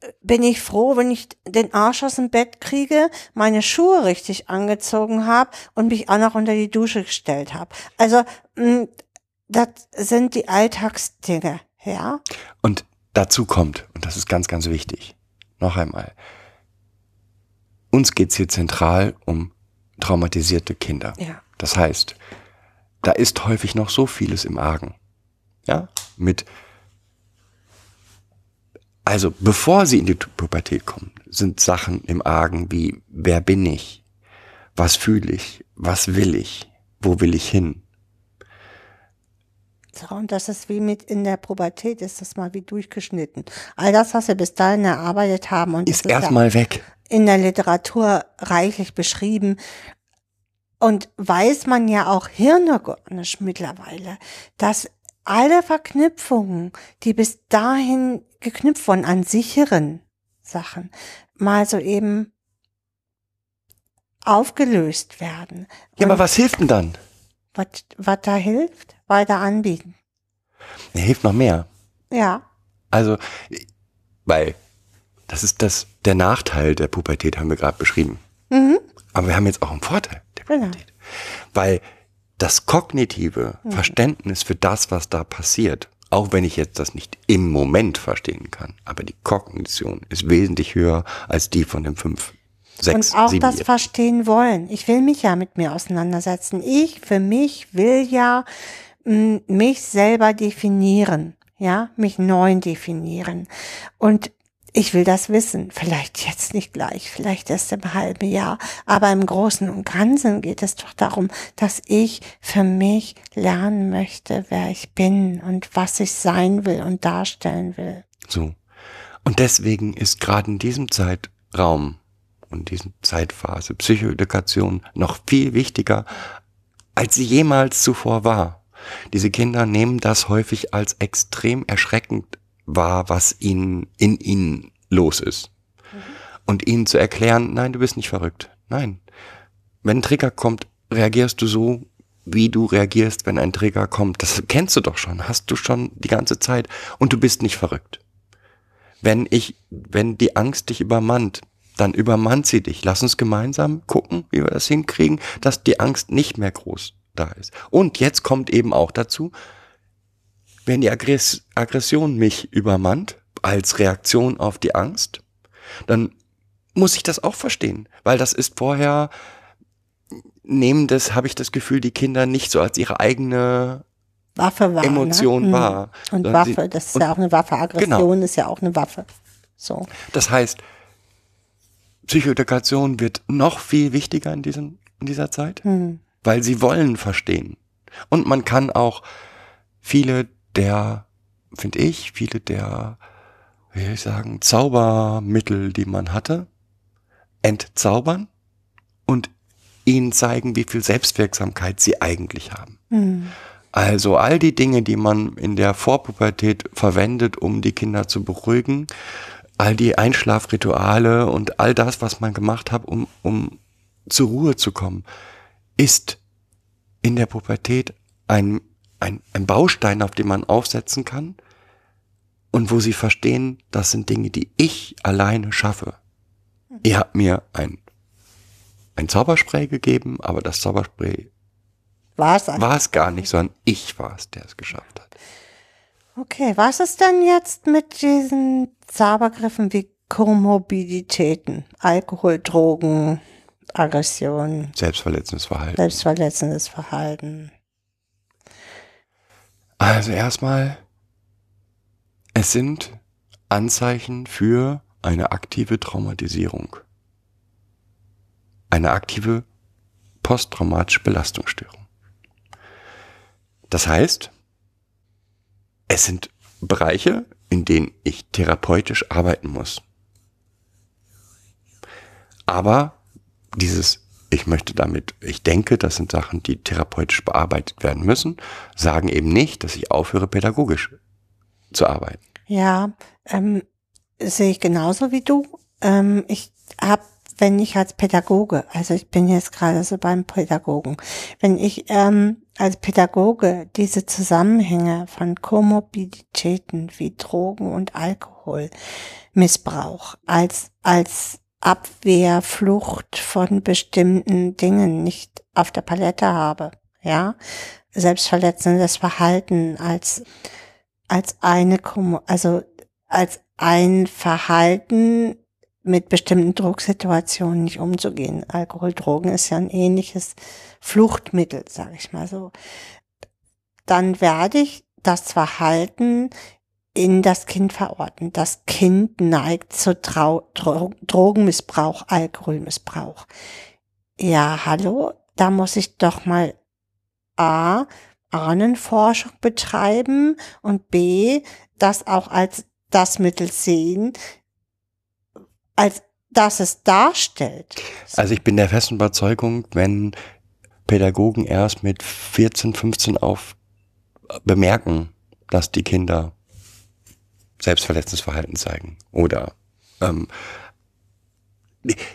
äh, bin ich froh, wenn ich den Arsch aus dem Bett kriege, meine Schuhe richtig angezogen habe und mich auch noch unter die Dusche gestellt habe. Also, mh, das sind die Alltagsdinge, ja. Und dazu kommt, und das ist ganz, ganz wichtig, noch einmal, uns geht's hier zentral um traumatisierte Kinder. Ja. Das heißt, da ist häufig noch so vieles im Argen. Ja, mit, also bevor sie in die Pubertät kommen, sind Sachen im Argen wie, wer bin ich? Was fühle ich? Was will ich? Wo will ich hin? Und das ist wie mit in der Pubertät, ist das mal wie durchgeschnitten. All das, was wir bis dahin erarbeitet haben und Ist erstmal weg. in der Literatur reichlich beschrieben. Und weiß man ja auch hirnorganisch mittlerweile, dass alle Verknüpfungen, die bis dahin geknüpft wurden an sicheren Sachen, mal so eben aufgelöst werden. Ja, aber was hilft denn dann? was, was da hilft, weiter anbieten. Er hilft noch mehr. Ja. Also, weil das ist das, der Nachteil der Pubertät haben wir gerade beschrieben. Aber wir haben jetzt auch einen Vorteil der Genau. Pubertät. Weil das kognitive Verständnis für das, was da passiert, auch wenn ich jetzt das nicht im Moment verstehen kann, aber die Kognition ist wesentlich höher als die von dem fünf, sechs, Und auch sieben das Verstehen wollen. Ich will mich ja mit mir auseinandersetzen. Ich für mich will ja mich selber definieren, ja, mich neu definieren. Und ich will das wissen. Vielleicht jetzt nicht gleich, vielleicht erst im halben Jahr. Aber im Großen und Ganzen geht es doch darum, dass ich für mich lernen möchte, wer ich bin und was ich sein will und darstellen will. So. Und deswegen ist gerade in diesem Zeitraum und diesem Zeitphase Psychoedukation noch viel wichtiger, als sie jemals zuvor war. Diese Kinder nehmen das häufig als extrem erschreckend wahr, was ihnen in ihnen los ist. Und ihnen zu erklären, nein, du bist nicht verrückt. Nein. Wenn ein Trigger kommt, reagierst du so, wie du reagierst, wenn ein Trigger kommt. Das kennst du doch schon, hast du schon die ganze Zeit und du bist nicht verrückt. Wenn ich, wenn die Angst dich übermannt, dann übermannt sie dich. Lass uns gemeinsam gucken, wie wir das hinkriegen, dass die Angst nicht mehr groß da ist. Und jetzt kommt eben auch dazu, wenn die Aggress Aggression mich übermannt, als Reaktion auf die Angst, dann muss ich das auch verstehen, weil das ist vorher, nehmen das, habe ich das Gefühl, die Kinder nicht so als ihre eigene Waffe war. Emotion ne? War. Und Sondern Waffe, sie- das ist ja auch eine Waffe. Aggression Genau. ist ja auch eine Waffe. So. Das heißt, Psychoedukation wird noch viel wichtiger in, diesem, in dieser Zeit, Hm. Weil sie wollen verstehen. Und man kann auch viele der, finde ich, viele der, wie soll ich sagen, Zaubermittel, die man hatte, entzaubern und ihnen zeigen, wie viel Selbstwirksamkeit sie eigentlich haben. Hm. Also all die Dinge, die man in der Vorpubertät verwendet, um die Kinder zu beruhigen, all die Einschlafrituale und all das, was man gemacht hat, um, um zur Ruhe zu kommen, ist in der Pubertät ein, ein, ein Baustein, auf den man aufsetzen kann und wo sie verstehen, das sind Dinge, die ich alleine schaffe. Ihr habt mir ein, ein Zauberspray gegeben, aber das Zauberspray War es war es gar nicht, sondern ich war es, der es geschafft hat. Okay, was ist denn jetzt mit diesen Zaubergriffen wie Komorbiditäten? Alkohol, Drogen, Aggression, Selbstverletzendes Verhalten. selbstverletzendes Verhalten. Also erstmal, es sind Anzeichen für eine aktive Traumatisierung. Eine aktive posttraumatische Belastungsstörung. Das heißt, es sind Bereiche, in denen ich therapeutisch arbeiten muss. Aber dieses, ich möchte damit, ich denke, das sind Sachen, die therapeutisch bearbeitet werden müssen, sagen eben nicht, dass ich aufhöre, pädagogisch zu arbeiten. Ja, ähm, sehe ich genauso wie du. Ähm, ich habe, wenn ich als Pädagoge, also ich bin jetzt gerade so beim Pädagogen, wenn ich ähm, als Pädagoge diese Zusammenhänge von Komorbiditäten wie Drogen und Alkoholmissbrauch als als Abwehr, Flucht von bestimmten Dingen nicht auf der Palette habe, ja, selbstverletzendes Verhalten als als eine, also als ein Verhalten mit bestimmten Drucksituationen nicht umzugehen. Alkohol, Drogen ist ja ein ähnliches Fluchtmittel, sage ich mal so. Dann werde ich das Verhalten in das Kind verorten. Das Kind neigt zu Trau Dro Drogenmissbrauch, Alkoholmissbrauch. Ja, hallo, da muss ich doch mal A, Ahnenforschung betreiben und B, das auch als das Mittel sehen, als dass es darstellt. Also ich bin der festen Überzeugung, wenn Pädagogen erst mit 14, 15 auf bemerken, dass die Kinder selbstverletzendes Verhalten zeigen oder ähm,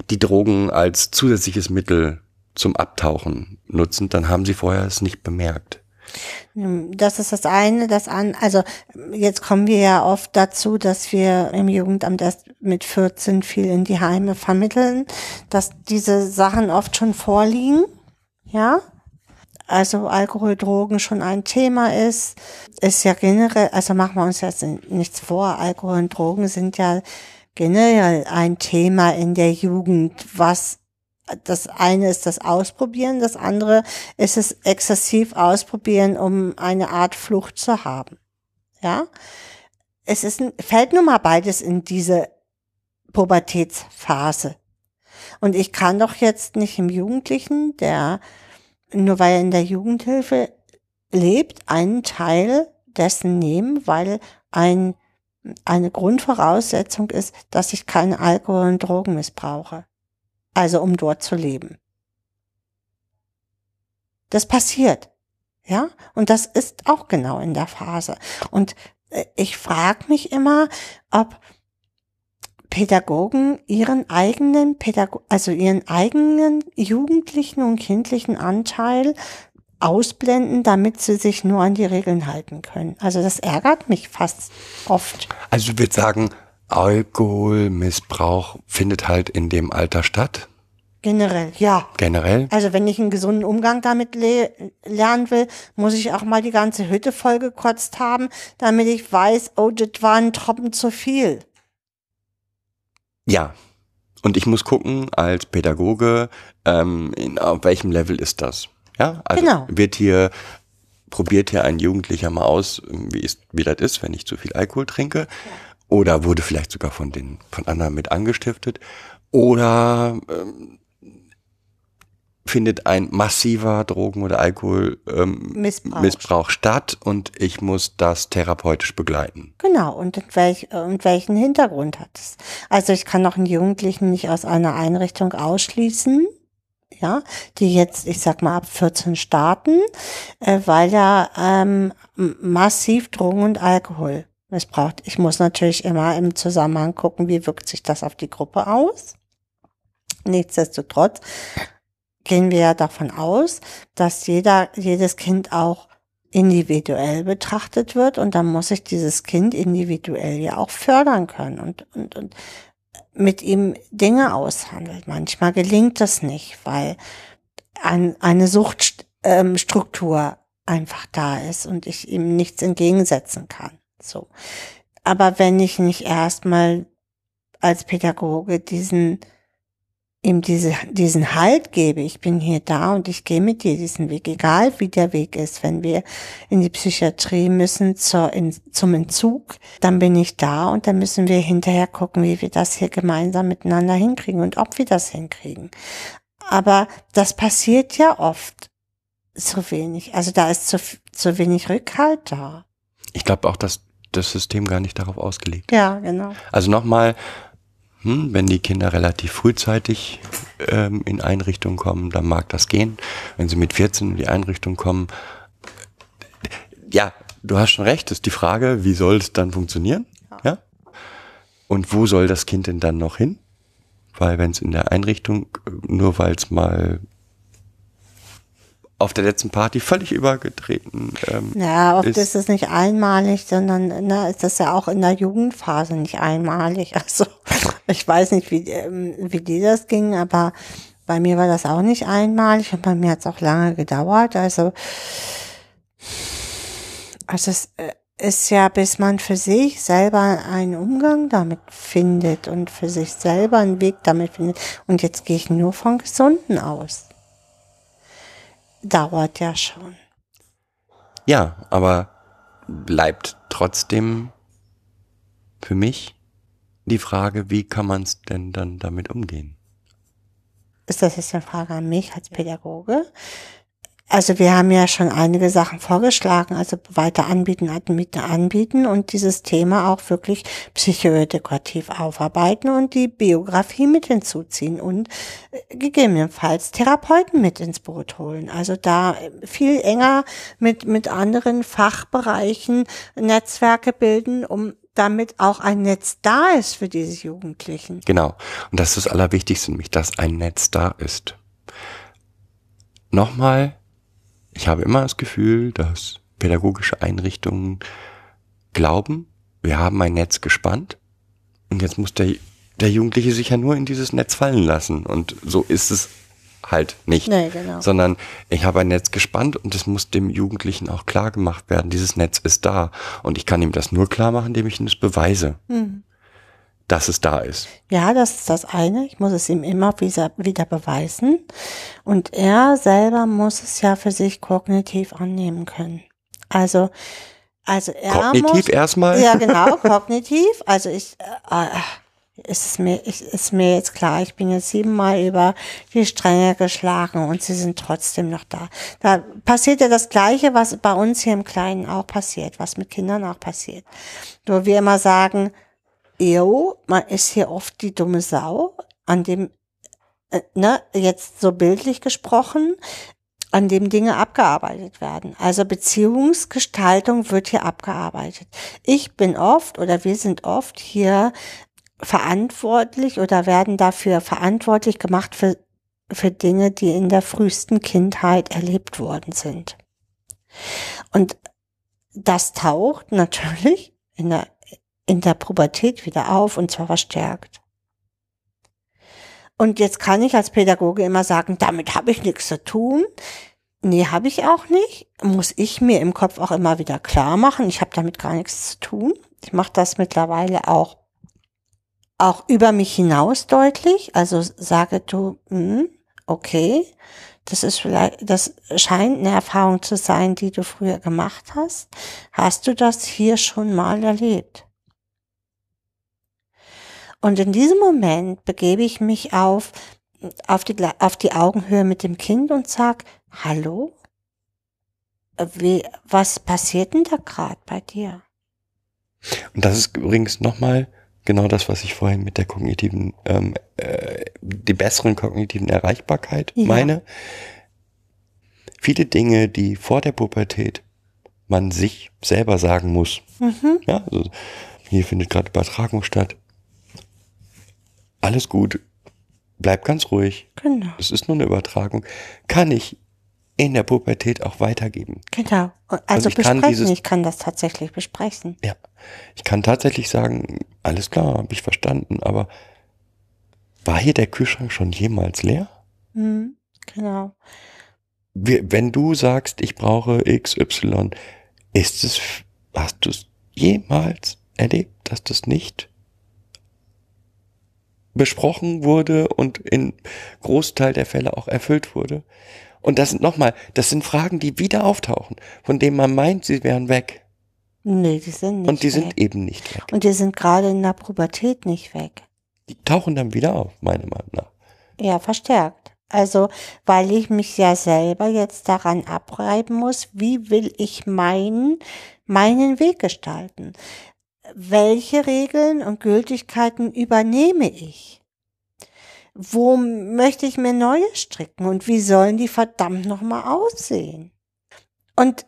die Drogen als zusätzliches Mittel zum Abtauchen nutzen, dann haben sie vorher es nicht bemerkt. Das ist das eine, das an, also jetzt kommen wir ja oft dazu, dass wir im Jugendamt erst mit 14 viel in die Heime vermitteln, dass diese Sachen oft schon vorliegen, ja. Also Alkohol, Drogen schon ein Thema ist, ist ja generell, also machen wir uns jetzt nichts vor, Alkohol und Drogen sind ja generell ein Thema in der Jugend, was das eine ist das Ausprobieren, das andere ist es exzessiv ausprobieren, um eine Art Flucht zu haben. Ja, es ist fällt nun mal beides in diese Pubertätsphase. Und ich kann doch jetzt nicht im Jugendlichen, der nur weil er in der Jugendhilfe lebt, einen Teil dessen nehmen, weil ein, eine Grundvoraussetzung ist, dass ich keine Alkohol- und Drogen missbrauche also um dort zu leben. Das passiert. Ja, und das ist auch genau in der Phase. Und äh, ich frage mich immer, ob Pädagogen ihren eigenen Pädago also ihren eigenen jugendlichen und kindlichen Anteil ausblenden, damit sie sich nur an die Regeln halten können. Also das ärgert mich fast oft. Also ich würde sagen, Alkoholmissbrauch findet halt in dem Alter statt. Generell, ja. Generell? Also wenn ich einen gesunden Umgang damit le lernen will, muss ich auch mal die ganze Hütte vollgekotzt haben, damit ich weiß, oh, das war ein Tropfen zu viel. Ja. Und ich muss gucken, als Pädagoge, ähm, in, auf welchem Level ist das? Ja, also genau. wird hier, probiert hier ein Jugendlicher mal aus, wie, ist, wie das ist, wenn ich zu viel Alkohol trinke. Oder wurde vielleicht sogar von den, von anderen mit angestiftet. Oder ähm, findet ein massiver Drogen- oder Alkoholmissbrauch ähm, statt und ich muss das therapeutisch begleiten. Genau, und, welch, und welchen Hintergrund hat es? Also ich kann auch einen Jugendlichen nicht aus einer Einrichtung ausschließen, ja, die jetzt, ich sag mal, ab 14 starten, äh, weil er ähm, massiv Drogen und Alkohol missbraucht. Ich muss natürlich immer im Zusammenhang gucken, wie wirkt sich das auf die Gruppe aus. Nichtsdestotrotz gehen wir ja davon aus, dass jeder, jedes Kind auch individuell betrachtet wird und dann muss ich dieses Kind individuell ja auch fördern können und, und, und mit ihm Dinge aushandelt. Manchmal gelingt das nicht, weil ein, eine Suchtstruktur ähm, einfach da ist und ich ihm nichts entgegensetzen kann. So. Aber wenn ich nicht erstmal als Pädagoge diesen ihm diese, diesen Halt gebe, ich bin hier da und ich gehe mit dir diesen Weg, egal wie der Weg ist. Wenn wir in die Psychiatrie müssen zur, in, zum Entzug, dann bin ich da und dann müssen wir hinterher gucken, wie wir das hier gemeinsam miteinander hinkriegen und ob wir das hinkriegen. Aber das passiert ja oft zu wenig. Also da ist zu, zu wenig Rückhalt da. Ich glaube auch, dass das System gar nicht darauf ausgelegt ist. Ja, genau. Also nochmal, hm, wenn die Kinder relativ frühzeitig ähm, in Einrichtungen kommen, dann mag das gehen. Wenn sie mit 14 in die Einrichtung kommen, ja, du hast schon recht, ist die Frage, wie soll es dann funktionieren? Ja. Und wo soll das Kind denn dann noch hin? Weil wenn es in der Einrichtung, äh, nur weil es mal auf der letzten Party völlig übergetreten ähm, Ja, oft ist- ist, es nicht einmalig, sondern ne, ist das ja auch in der Jugendphase nicht einmalig. Also ich weiß nicht, wie, ähm, wie dir das ging, aber bei mir war das auch nicht einmalig und bei mir hat es auch lange gedauert. Also, also es äh, ist ja, bis man für sich selber einen Umgang damit findet und für sich selber einen Weg damit findet. Und jetzt gehe ich nur von Gesunden aus. Dauert ja schon. Ja, aber bleibt trotzdem für mich die Frage, wie kann man es denn dann damit umgehen? Ist das jetzt eine Frage an mich als Pädagoge? Also wir haben ja schon einige Sachen vorgeschlagen, also weiter anbieten, anbieten, anbieten und dieses Thema auch wirklich psychoedukativ aufarbeiten und die Biografie mit hinzuziehen und äh, gegebenenfalls Therapeuten mit ins Boot holen. Also da viel enger mit, mit anderen Fachbereichen Netzwerke bilden, um damit auch ein Netz da ist für diese Jugendlichen. Genau. Und das ist das Allerwichtigste, nämlich, dass ein Netz da ist. Nochmal, ich habe immer das Gefühl, dass pädagogische Einrichtungen glauben, wir haben ein Netz gespannt und jetzt muss der, der Jugendliche sich ja nur in dieses Netz fallen lassen. Und so ist es halt nicht. Nee, genau. Sondern ich habe ein Netz gespannt und es muss dem Jugendlichen auch klar gemacht werden, dieses Netz ist da. Und ich kann ihm das nur klar machen, indem ich ihm das beweise, Mhm. dass es da ist. Ja, das ist das eine. Ich muss es ihm immer wieder, beweisen. Und er selber muss es ja für sich kognitiv annehmen können. Also, also er Kognitiv muss, erstmal. Ja, genau, kognitiv. Also ich, äh, äh, ist es mir, ist mir jetzt klar, ich bin jetzt siebenmal über die Stränge geschlagen und sie sind trotzdem noch da. Da passiert ja das Gleiche, was bei uns hier im Kleinen auch passiert, was mit Kindern auch passiert. Nur wir immer sagen, Jo, man ist hier oft die dumme Sau, an dem, äh, ne, jetzt so bildlich gesprochen, an dem Dinge abgearbeitet werden. Also Beziehungsgestaltung wird hier abgearbeitet. Ich bin oft oder wir sind oft hier verantwortlich oder werden dafür verantwortlich gemacht für, für Dinge, die in der frühesten Kindheit erlebt worden sind. Und das taucht natürlich in der in der Pubertät wieder auf und zwar verstärkt. Und jetzt kann ich als Pädagoge immer sagen, damit habe ich nichts zu tun. Nee, habe ich auch nicht. Muss ich mir im Kopf auch immer wieder klar machen. Ich habe damit gar nichts zu tun. Ich mache das mittlerweile auch auch über mich hinaus deutlich. Also sage du, hm, okay, das ist vielleicht, das scheint eine Erfahrung zu sein, die du früher gemacht hast. Hast du das hier schon mal erlebt? Und in diesem Moment begebe ich mich auf, auf die, auf die Augenhöhe mit dem Kind und sag, hallo? Wie, was passiert denn da gerade bei dir? Und das ist übrigens nochmal genau das, was ich vorhin mit der kognitiven, ähm, äh, die besseren kognitiven Erreichbarkeit Ja. meine. Viele Dinge, die vor der Pubertät man sich selber sagen muss. Mhm. Ja, also hier findet gerade Übertragung statt. Alles gut. Bleib ganz ruhig. Genau, Es ist nur eine Übertragung. Kann ich in der Pubertät auch weitergeben. genau. Also, Also ich kann besprechen, dieses- ich kann das tatsächlich besprechen. Ja. Ich kann tatsächlich sagen, alles klar, habe ich verstanden, aber war hier der Kühlschrank schon jemals leer? Mhm. Genau. Wenn du sagst, ich brauche XY, ist es, hast du es jemals erlebt, dass das nicht besprochen wurde und in Großteil der Fälle auch erfüllt wurde. Und das sind nochmal, das sind Fragen, die wieder auftauchen, von denen man meint, sie wären weg. Nee, die sind nicht und die weg. sind eben nicht weg. Und die sind gerade in der Pubertät nicht weg. Die tauchen dann wieder auf, meiner Meinung nach. Ja, verstärkt. Also, weil ich mich ja selber jetzt daran abreiben muss, wie will ich meinen, meinen Weg gestalten? Welche Regeln und Gültigkeiten übernehme ich? Wo möchte ich mir neue stricken und wie sollen die verdammt nochmal aussehen? Und,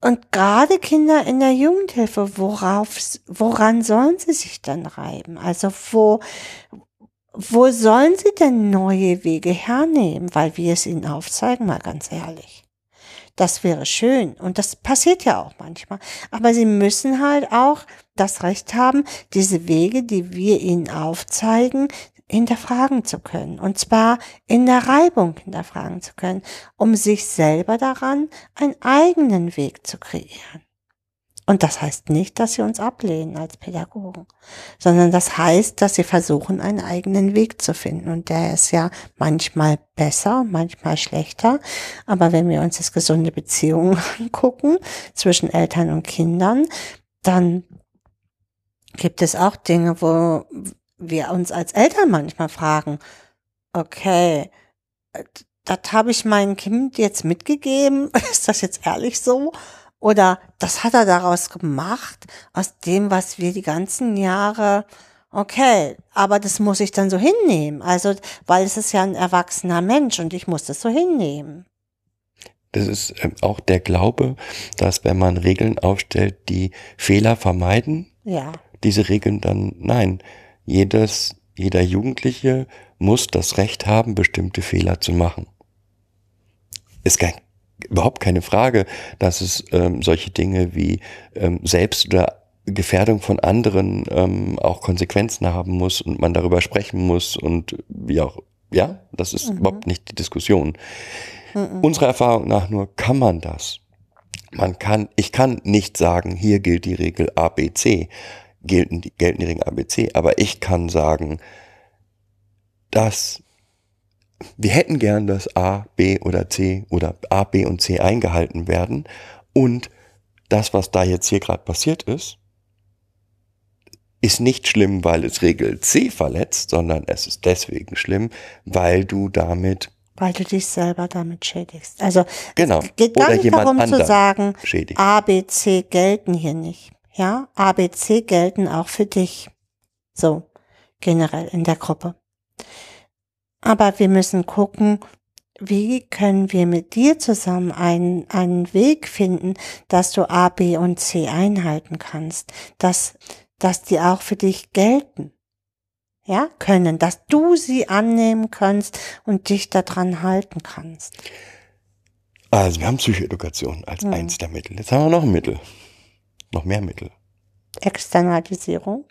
und gerade Kinder in der Jugendhilfe, worauf, woran sollen sie sich dann reiben? Also wo, wo sollen sie denn neue Wege hernehmen? Weil wir es ihnen aufzeigen, mal ganz ehrlich. Das wäre schön. Und das passiert ja auch manchmal. Aber sie müssen halt auch das Recht haben, diese Wege, die wir ihnen aufzeigen, hinterfragen zu können. Und zwar in der Reibung hinterfragen zu können, um sich selber daran einen eigenen Weg zu kreieren. Und das heißt nicht, dass sie uns ablehnen als Pädagogen, sondern das heißt, dass sie versuchen, einen eigenen Weg zu finden. Und der ist ja manchmal besser, manchmal schlechter. Aber wenn wir uns jetzt gesunde Beziehungen angucken zwischen Eltern und Kindern, dann gibt es auch Dinge, wo wir uns als Eltern manchmal fragen, okay, das habe ich meinem Kind jetzt mitgegeben, ist das jetzt ehrlich so? Oder das hat er daraus gemacht, aus dem, was wir die ganzen Jahre, okay, aber das muss ich dann so hinnehmen. Also, weil es ist ja ein erwachsener Mensch und ich muss das so hinnehmen. Das ist ähm, auch der Glaube, dass wenn man Regeln aufstellt, die Fehler vermeiden, Ja, diese Regeln dann, nein, jedes, jeder Jugendliche muss das Recht haben, bestimmte Fehler zu machen. Ist kein, überhaupt keine Frage, dass es ähm, solche Dinge wie ähm, Selbst- oder Gefährdung von anderen ähm, auch Konsequenzen haben muss und man darüber sprechen muss und wie auch, ja, das ist überhaupt nicht die Diskussion. Unserer Erfahrung nach nur kann man das. Man kann, ich kann nicht sagen, hier gilt die Regel ABC, gelten die, gelten die Regeln ABC, aber ich kann sagen, dass wir hätten gern, dass A, B oder C oder A, B und C eingehalten werden und das, was da jetzt hier gerade passiert ist, ist nicht schlimm, weil es Regel C verletzt, sondern es ist deswegen schlimm, weil du damit weil du dich selber damit schädigst. Also, Genau. es geht Oder gar nicht jemand darum zu sagen, schädigt. A, B, C gelten hier nicht. Ja, A, B, C gelten auch für dich. So, generell in der Gruppe. Aber wir müssen gucken, wie können wir mit dir zusammen einen, einen Weg finden, dass du A, B und C einhalten kannst, dass, dass die auch für dich gelten. Ja, können, dass du sie annehmen kannst und dich daran halten kannst. Also wir haben Psychoedukation als Mhm. eins der Mittel. Jetzt haben wir noch ein Mittel. Noch mehr Mittel. Externalisierung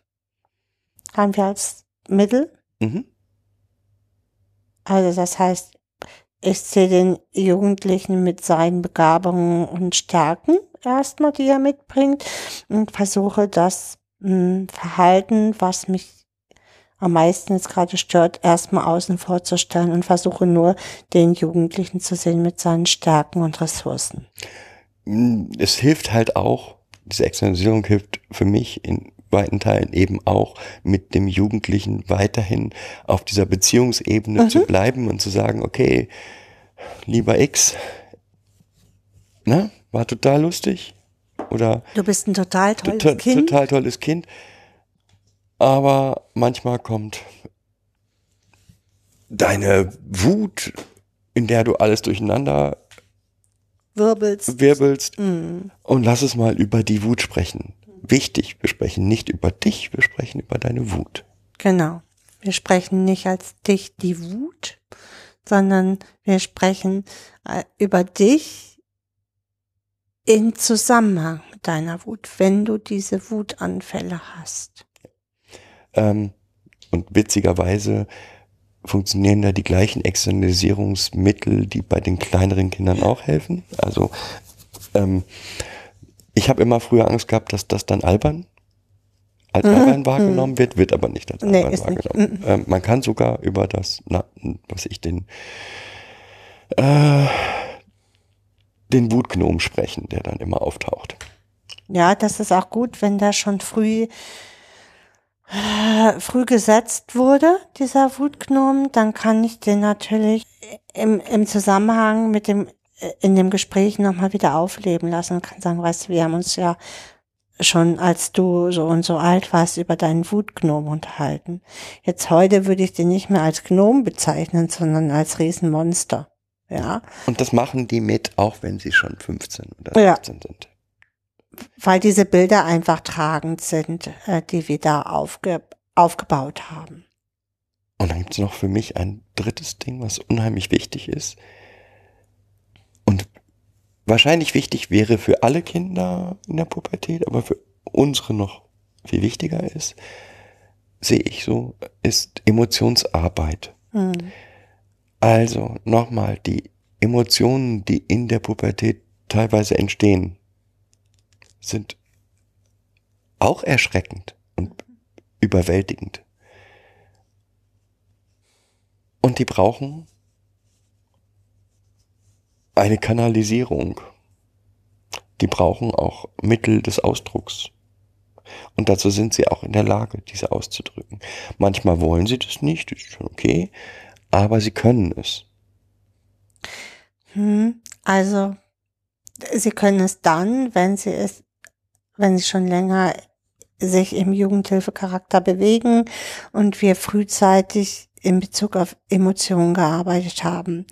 haben wir als Mittel. Mhm. Also das heißt, ich sehe den Jugendlichen mit seinen Begabungen und Stärken erstmal, die er mitbringt, und versuche das mh, Verhalten, was mich am meisten jetzt gerade stört, erstmal außen vor zu stellen und versuche nur den Jugendlichen zu sehen mit seinen Stärken und Ressourcen. Mm, Es hilft halt auch, diese Externalisierung hilft für mich in weiten Teilen eben auch mit dem Jugendlichen weiterhin auf dieser Beziehungsebene Mhm. zu bleiben und zu sagen, okay, lieber X, na, war total lustig oder Du bist ein total tolles total, Kind. total tolles Kind, aber manchmal kommt deine Wut, in der du alles durcheinander Wirbelst. wirbelst Mm. und lass es mal über die Wut sprechen. Wichtig, wir sprechen nicht über dich, wir sprechen über deine Wut. Genau. Wir sprechen nicht als dich die Wut, sondern wir sprechen äh, über dich in Zusammenhang mit deiner Wut, wenn du diese Wutanfälle hast. Ähm, und witzigerweise funktionieren da die gleichen Externalisierungsmittel, die bei den kleineren Kindern auch helfen. Also ähm, ich habe immer früher Angst gehabt, dass das dann albern als Albern wahrgenommen wird, wird aber nicht als Nee, Albern wahrgenommen. Ähm, man kann sogar über das, na, was ich den, äh, den Wutgnom sprechen, der dann immer auftaucht. Ja, das ist auch gut, wenn der schon früh früh gesetzt wurde, dieser Wutgnom, dann kann ich den natürlich im, im Zusammenhang mit dem, in dem Gespräch nochmal wieder aufleben lassen und kann sagen, weißt du, wir haben uns ja schon als du so und so alt warst über deinen Wutgnom unterhalten. Jetzt heute würde ich den nicht mehr als Gnom bezeichnen, sondern als Riesenmonster. Ja, Und das machen die mit, auch wenn sie schon 15 oder Ja. 16 sind. Weil diese Bilder einfach tragend sind, äh, die wir da aufge aufgebaut haben. Und dann gibt es noch für mich ein drittes Ding, was unheimlich wichtig ist. Und wahrscheinlich wichtig wäre für alle Kinder in der Pubertät, aber für unsere noch viel wichtiger ist, sehe ich so, ist Emotionsarbeit. Hm. Also nochmal, die Emotionen, die in der Pubertät teilweise entstehen, sind auch erschreckend und überwältigend. Und die brauchen eine Kanalisierung. Die brauchen auch Mittel des Ausdrucks. Und dazu sind sie auch in der Lage, diese auszudrücken. Manchmal wollen sie das nicht, das ist schon okay, aber sie können es. Hm. Also, sie können es dann, wenn sie es, wenn sie schon länger sich im Jugendhilfecharakter bewegen und wir frühzeitig in Bezug auf Emotionen gearbeitet haben.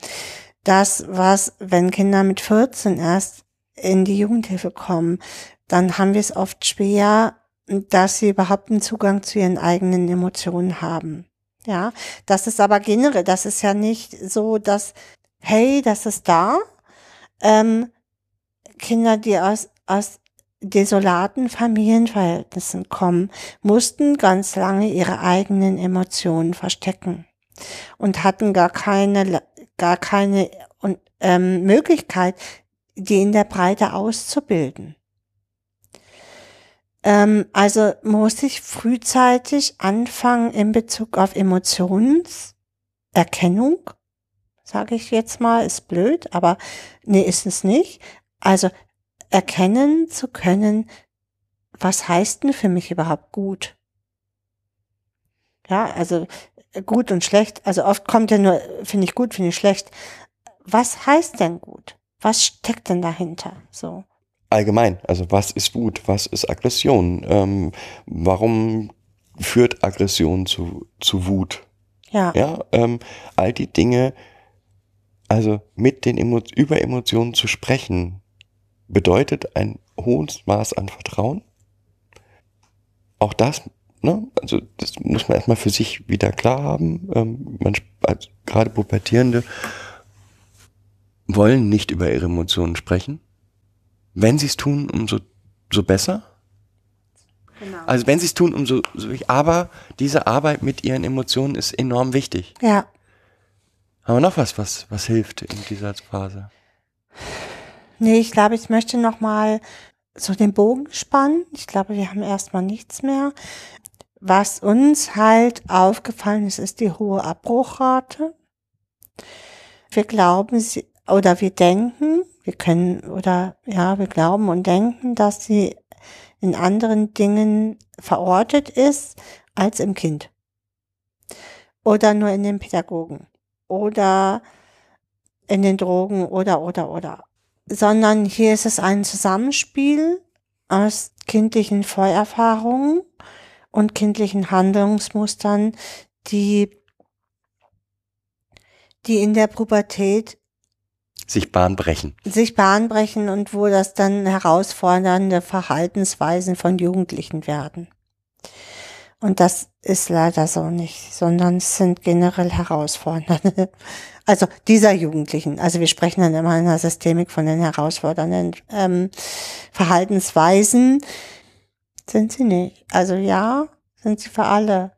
Das, was, wenn Kinder mit 14 erst in die Jugendhilfe kommen, dann haben wir es oft schwer, dass sie überhaupt einen Zugang zu ihren eigenen Emotionen haben. Ja, das ist aber generell, das ist ja nicht so, dass, hey, das ist da. Ähm, Kinder, die aus, aus desolaten Familienverhältnissen kommen, mussten ganz lange ihre eigenen Emotionen verstecken und hatten gar keine, gar keine ähm, Möglichkeit, die in der Breite auszubilden. Ähm, also muss ich frühzeitig anfangen in Bezug auf Emotionserkennung, sage ich jetzt mal, ist blöd, aber nee, ist es nicht. Also erkennen zu können, was heißt denn für mich überhaupt gut? Ja, also gut und schlecht, also oft kommt ja nur, finde ich gut, finde ich schlecht. Was heißt denn gut? Was steckt denn dahinter? So. Allgemein, also was ist Wut, was ist Aggression? Ähm, warum führt Aggression zu, zu Wut? Ja. Ja, ähm, all die Dinge, also mit den Emo über Emotionen zu sprechen, bedeutet ein hohes Maß an Vertrauen. Auch das, ne, also das muss man erstmal für sich wieder klar haben. Ähm, man, also gerade Pubertierende wollen nicht über ihre Emotionen sprechen. Wenn sie es tun, umso so besser. Genau. Also wenn sie es tun, umso so wichtig. Aber diese Arbeit mit ihren Emotionen ist enorm wichtig. Ja. Haben wir noch was, was, was hilft in dieser Phase? Nee, ich glaube, ich möchte noch mal so den Bogen spannen. Ich glaube, wir haben erstmal nichts mehr. Was uns halt aufgefallen ist, ist die hohe Abbruchrate. Wir glauben, sie, oder wir denken, wir können, oder ja, wir glauben und denken, dass sie in anderen Dingen verortet ist als im Kind. Oder nur in den Pädagogen. Oder in den Drogen oder, oder, oder sondern hier ist es ein Zusammenspiel aus kindlichen Vorerfahrungen und kindlichen Handlungsmustern, die, die in der Pubertät Sich Bahn brechen. sich Bahn brechen und wo das dann herausfordernde Verhaltensweisen von Jugendlichen werden. Und das ist leider so nicht, sondern es sind generell herausfordernde, also dieser Jugendlichen. Also wir sprechen dann immer in der Systemik von den herausfordernden ähm, Verhaltensweisen. Sind sie nicht. Also ja, sind sie für alle.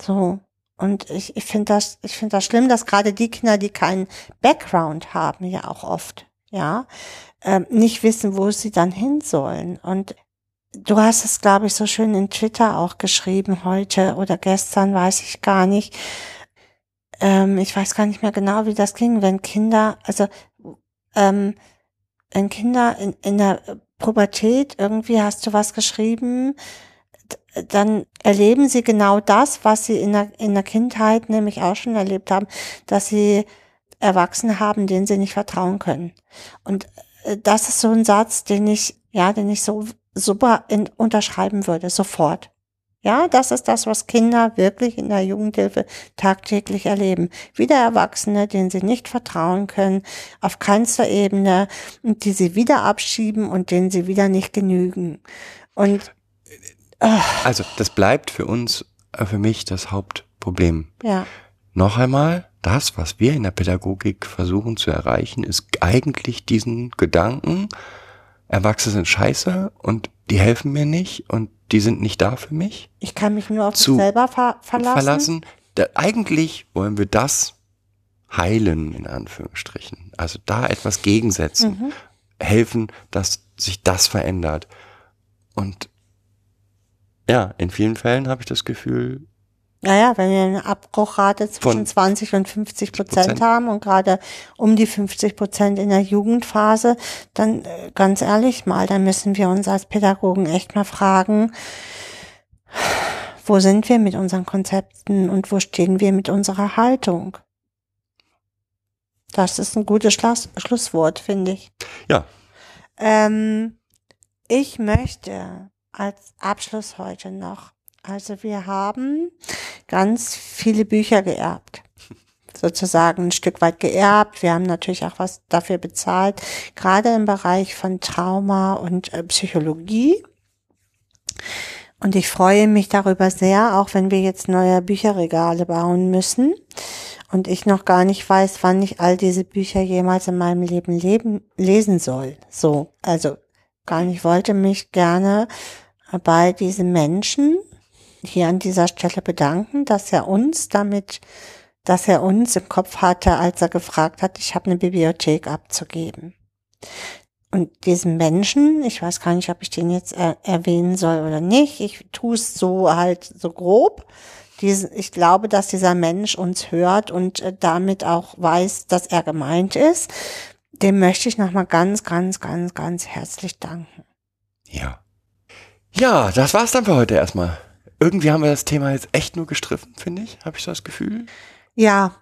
So. Und ich, ich finde das, ich finde das schlimm, dass gerade die Kinder, die keinen Background haben, ja auch oft, ja, ähm, nicht wissen, wo sie dann hin sollen. Und du hast es, glaube ich, so schön in Twitter auch geschrieben heute oder gestern, weiß ich gar nicht. Ähm, ich weiß gar nicht mehr genau, wie das ging, wenn Kinder, also ähm, wenn Kinder in, in der Pubertät, irgendwie hast du was geschrieben, dann erleben sie genau das, was sie in der, in der Kindheit nämlich auch schon erlebt haben, dass sie Erwachsene haben, denen sie nicht vertrauen können. Und äh, das ist so ein Satz, den ich, ja, den ich so super in, unterschreiben würde, sofort. Ja, das ist das, was Kinder wirklich in der Jugendhilfe tagtäglich erleben. Wieder Erwachsene, denen sie nicht vertrauen können, auf keinster Ebene, und die sie wieder abschieben und denen sie wieder nicht genügen. Und äh, also, das bleibt für uns, äh, für mich das Hauptproblem. Ja. Noch einmal, das, was wir in der Pädagogik versuchen zu erreichen, ist eigentlich diesen Gedanken, Erwachsene sind scheiße und die helfen mir nicht und die sind nicht da für mich. Ich kann mich nur auf mich selber ver verlassen. verlassen. Da, eigentlich wollen wir das heilen, in Anführungsstrichen. Also da etwas gegensetzen, mhm. helfen, dass sich das verändert. Und ja, in vielen Fällen habe ich das Gefühl, naja, wenn wir eine Abbruchrate zwischen 20 und 50 Prozent haben und gerade um die 50 Prozent in der Jugendphase, dann äh, ganz ehrlich mal, dann müssen wir uns als Pädagogen echt mal fragen, wo sind wir mit unseren Konzepten und wo stehen wir mit unserer Haltung? Das ist ein gutes Schluss Schlusswort, finde ich. Ja. Ähm, ich möchte als Abschluss heute noch also wir haben ganz viele Bücher geerbt. Sozusagen ein Stück weit geerbt. Wir haben natürlich auch was dafür bezahlt, gerade im Bereich von Trauma und äh, Psychologie. Und ich freue mich darüber sehr, auch wenn wir jetzt neue Bücherregale bauen müssen und ich noch gar nicht weiß, wann ich all diese Bücher jemals in meinem Leben leben, lesen soll. So, also gar nicht wollte mich gerne bei diesen Menschen hier an dieser Stelle bedanken, dass er uns damit, dass er uns im Kopf hatte, als er gefragt hat, ich habe eine Bibliothek abzugeben. Und diesen Menschen, ich weiß gar nicht, ob ich den jetzt er erwähnen soll oder nicht, ich tue es so halt so grob. Diesen, ich glaube, dass dieser Mensch uns hört und äh, damit auch weiß, dass er gemeint ist. Dem möchte ich nochmal ganz, ganz, ganz, ganz herzlich danken. Ja. Ja, das war's dann für heute erstmal irgendwie haben wir das Thema jetzt echt nur gestriffen, finde ich, habe ich das Gefühl. Ja,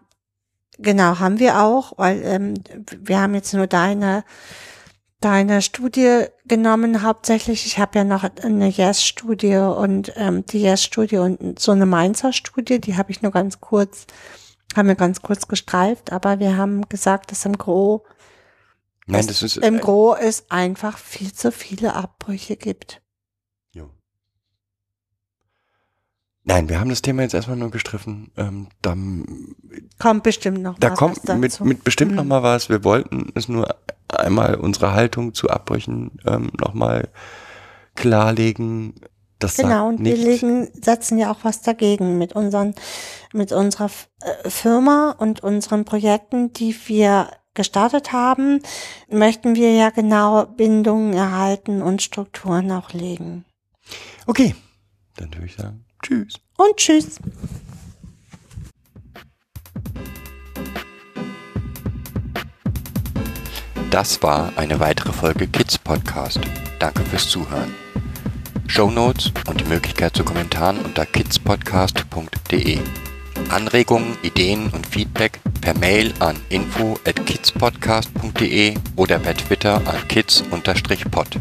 genau, haben wir auch, weil ähm, wir haben jetzt nur deine deine Studie genommen hauptsächlich. Ich habe ja noch eine Yes-Studie und ähm, die Yes-Studie und so eine Mainzer-Studie, die habe ich nur ganz kurz, haben wir ganz kurz gestreift, aber wir haben gesagt, dass im Gro Nein, das ist, im Gro es einfach viel zu viele Abbrüche gibt. Nein, wir haben das Thema jetzt erstmal nur gestriffen. Ähm, da kommt bestimmt noch da was. Da kommt mit, mit bestimmt mhm. noch mal was. Wir wollten es nur einmal unsere Haltung zu Abbrüchen ähm, noch mal klarlegen. Das genau, und wir legen, setzen ja auch was dagegen mit unseren, mit unserer äh, Firma und unseren Projekten, die wir gestartet haben, möchten wir ja genau Bindungen erhalten und Strukturen auch legen. Okay, dann würde ich sagen, Tschüss. Und tschüss. Das war eine weitere Folge Kids Podcast. Danke fürs Zuhören. Show Notes und die Möglichkeit zu Kommentaren unter kidspodcast.de. Anregungen, Ideen und Feedback per Mail an info at kidspodcast.de oder per Twitter an kids-pod.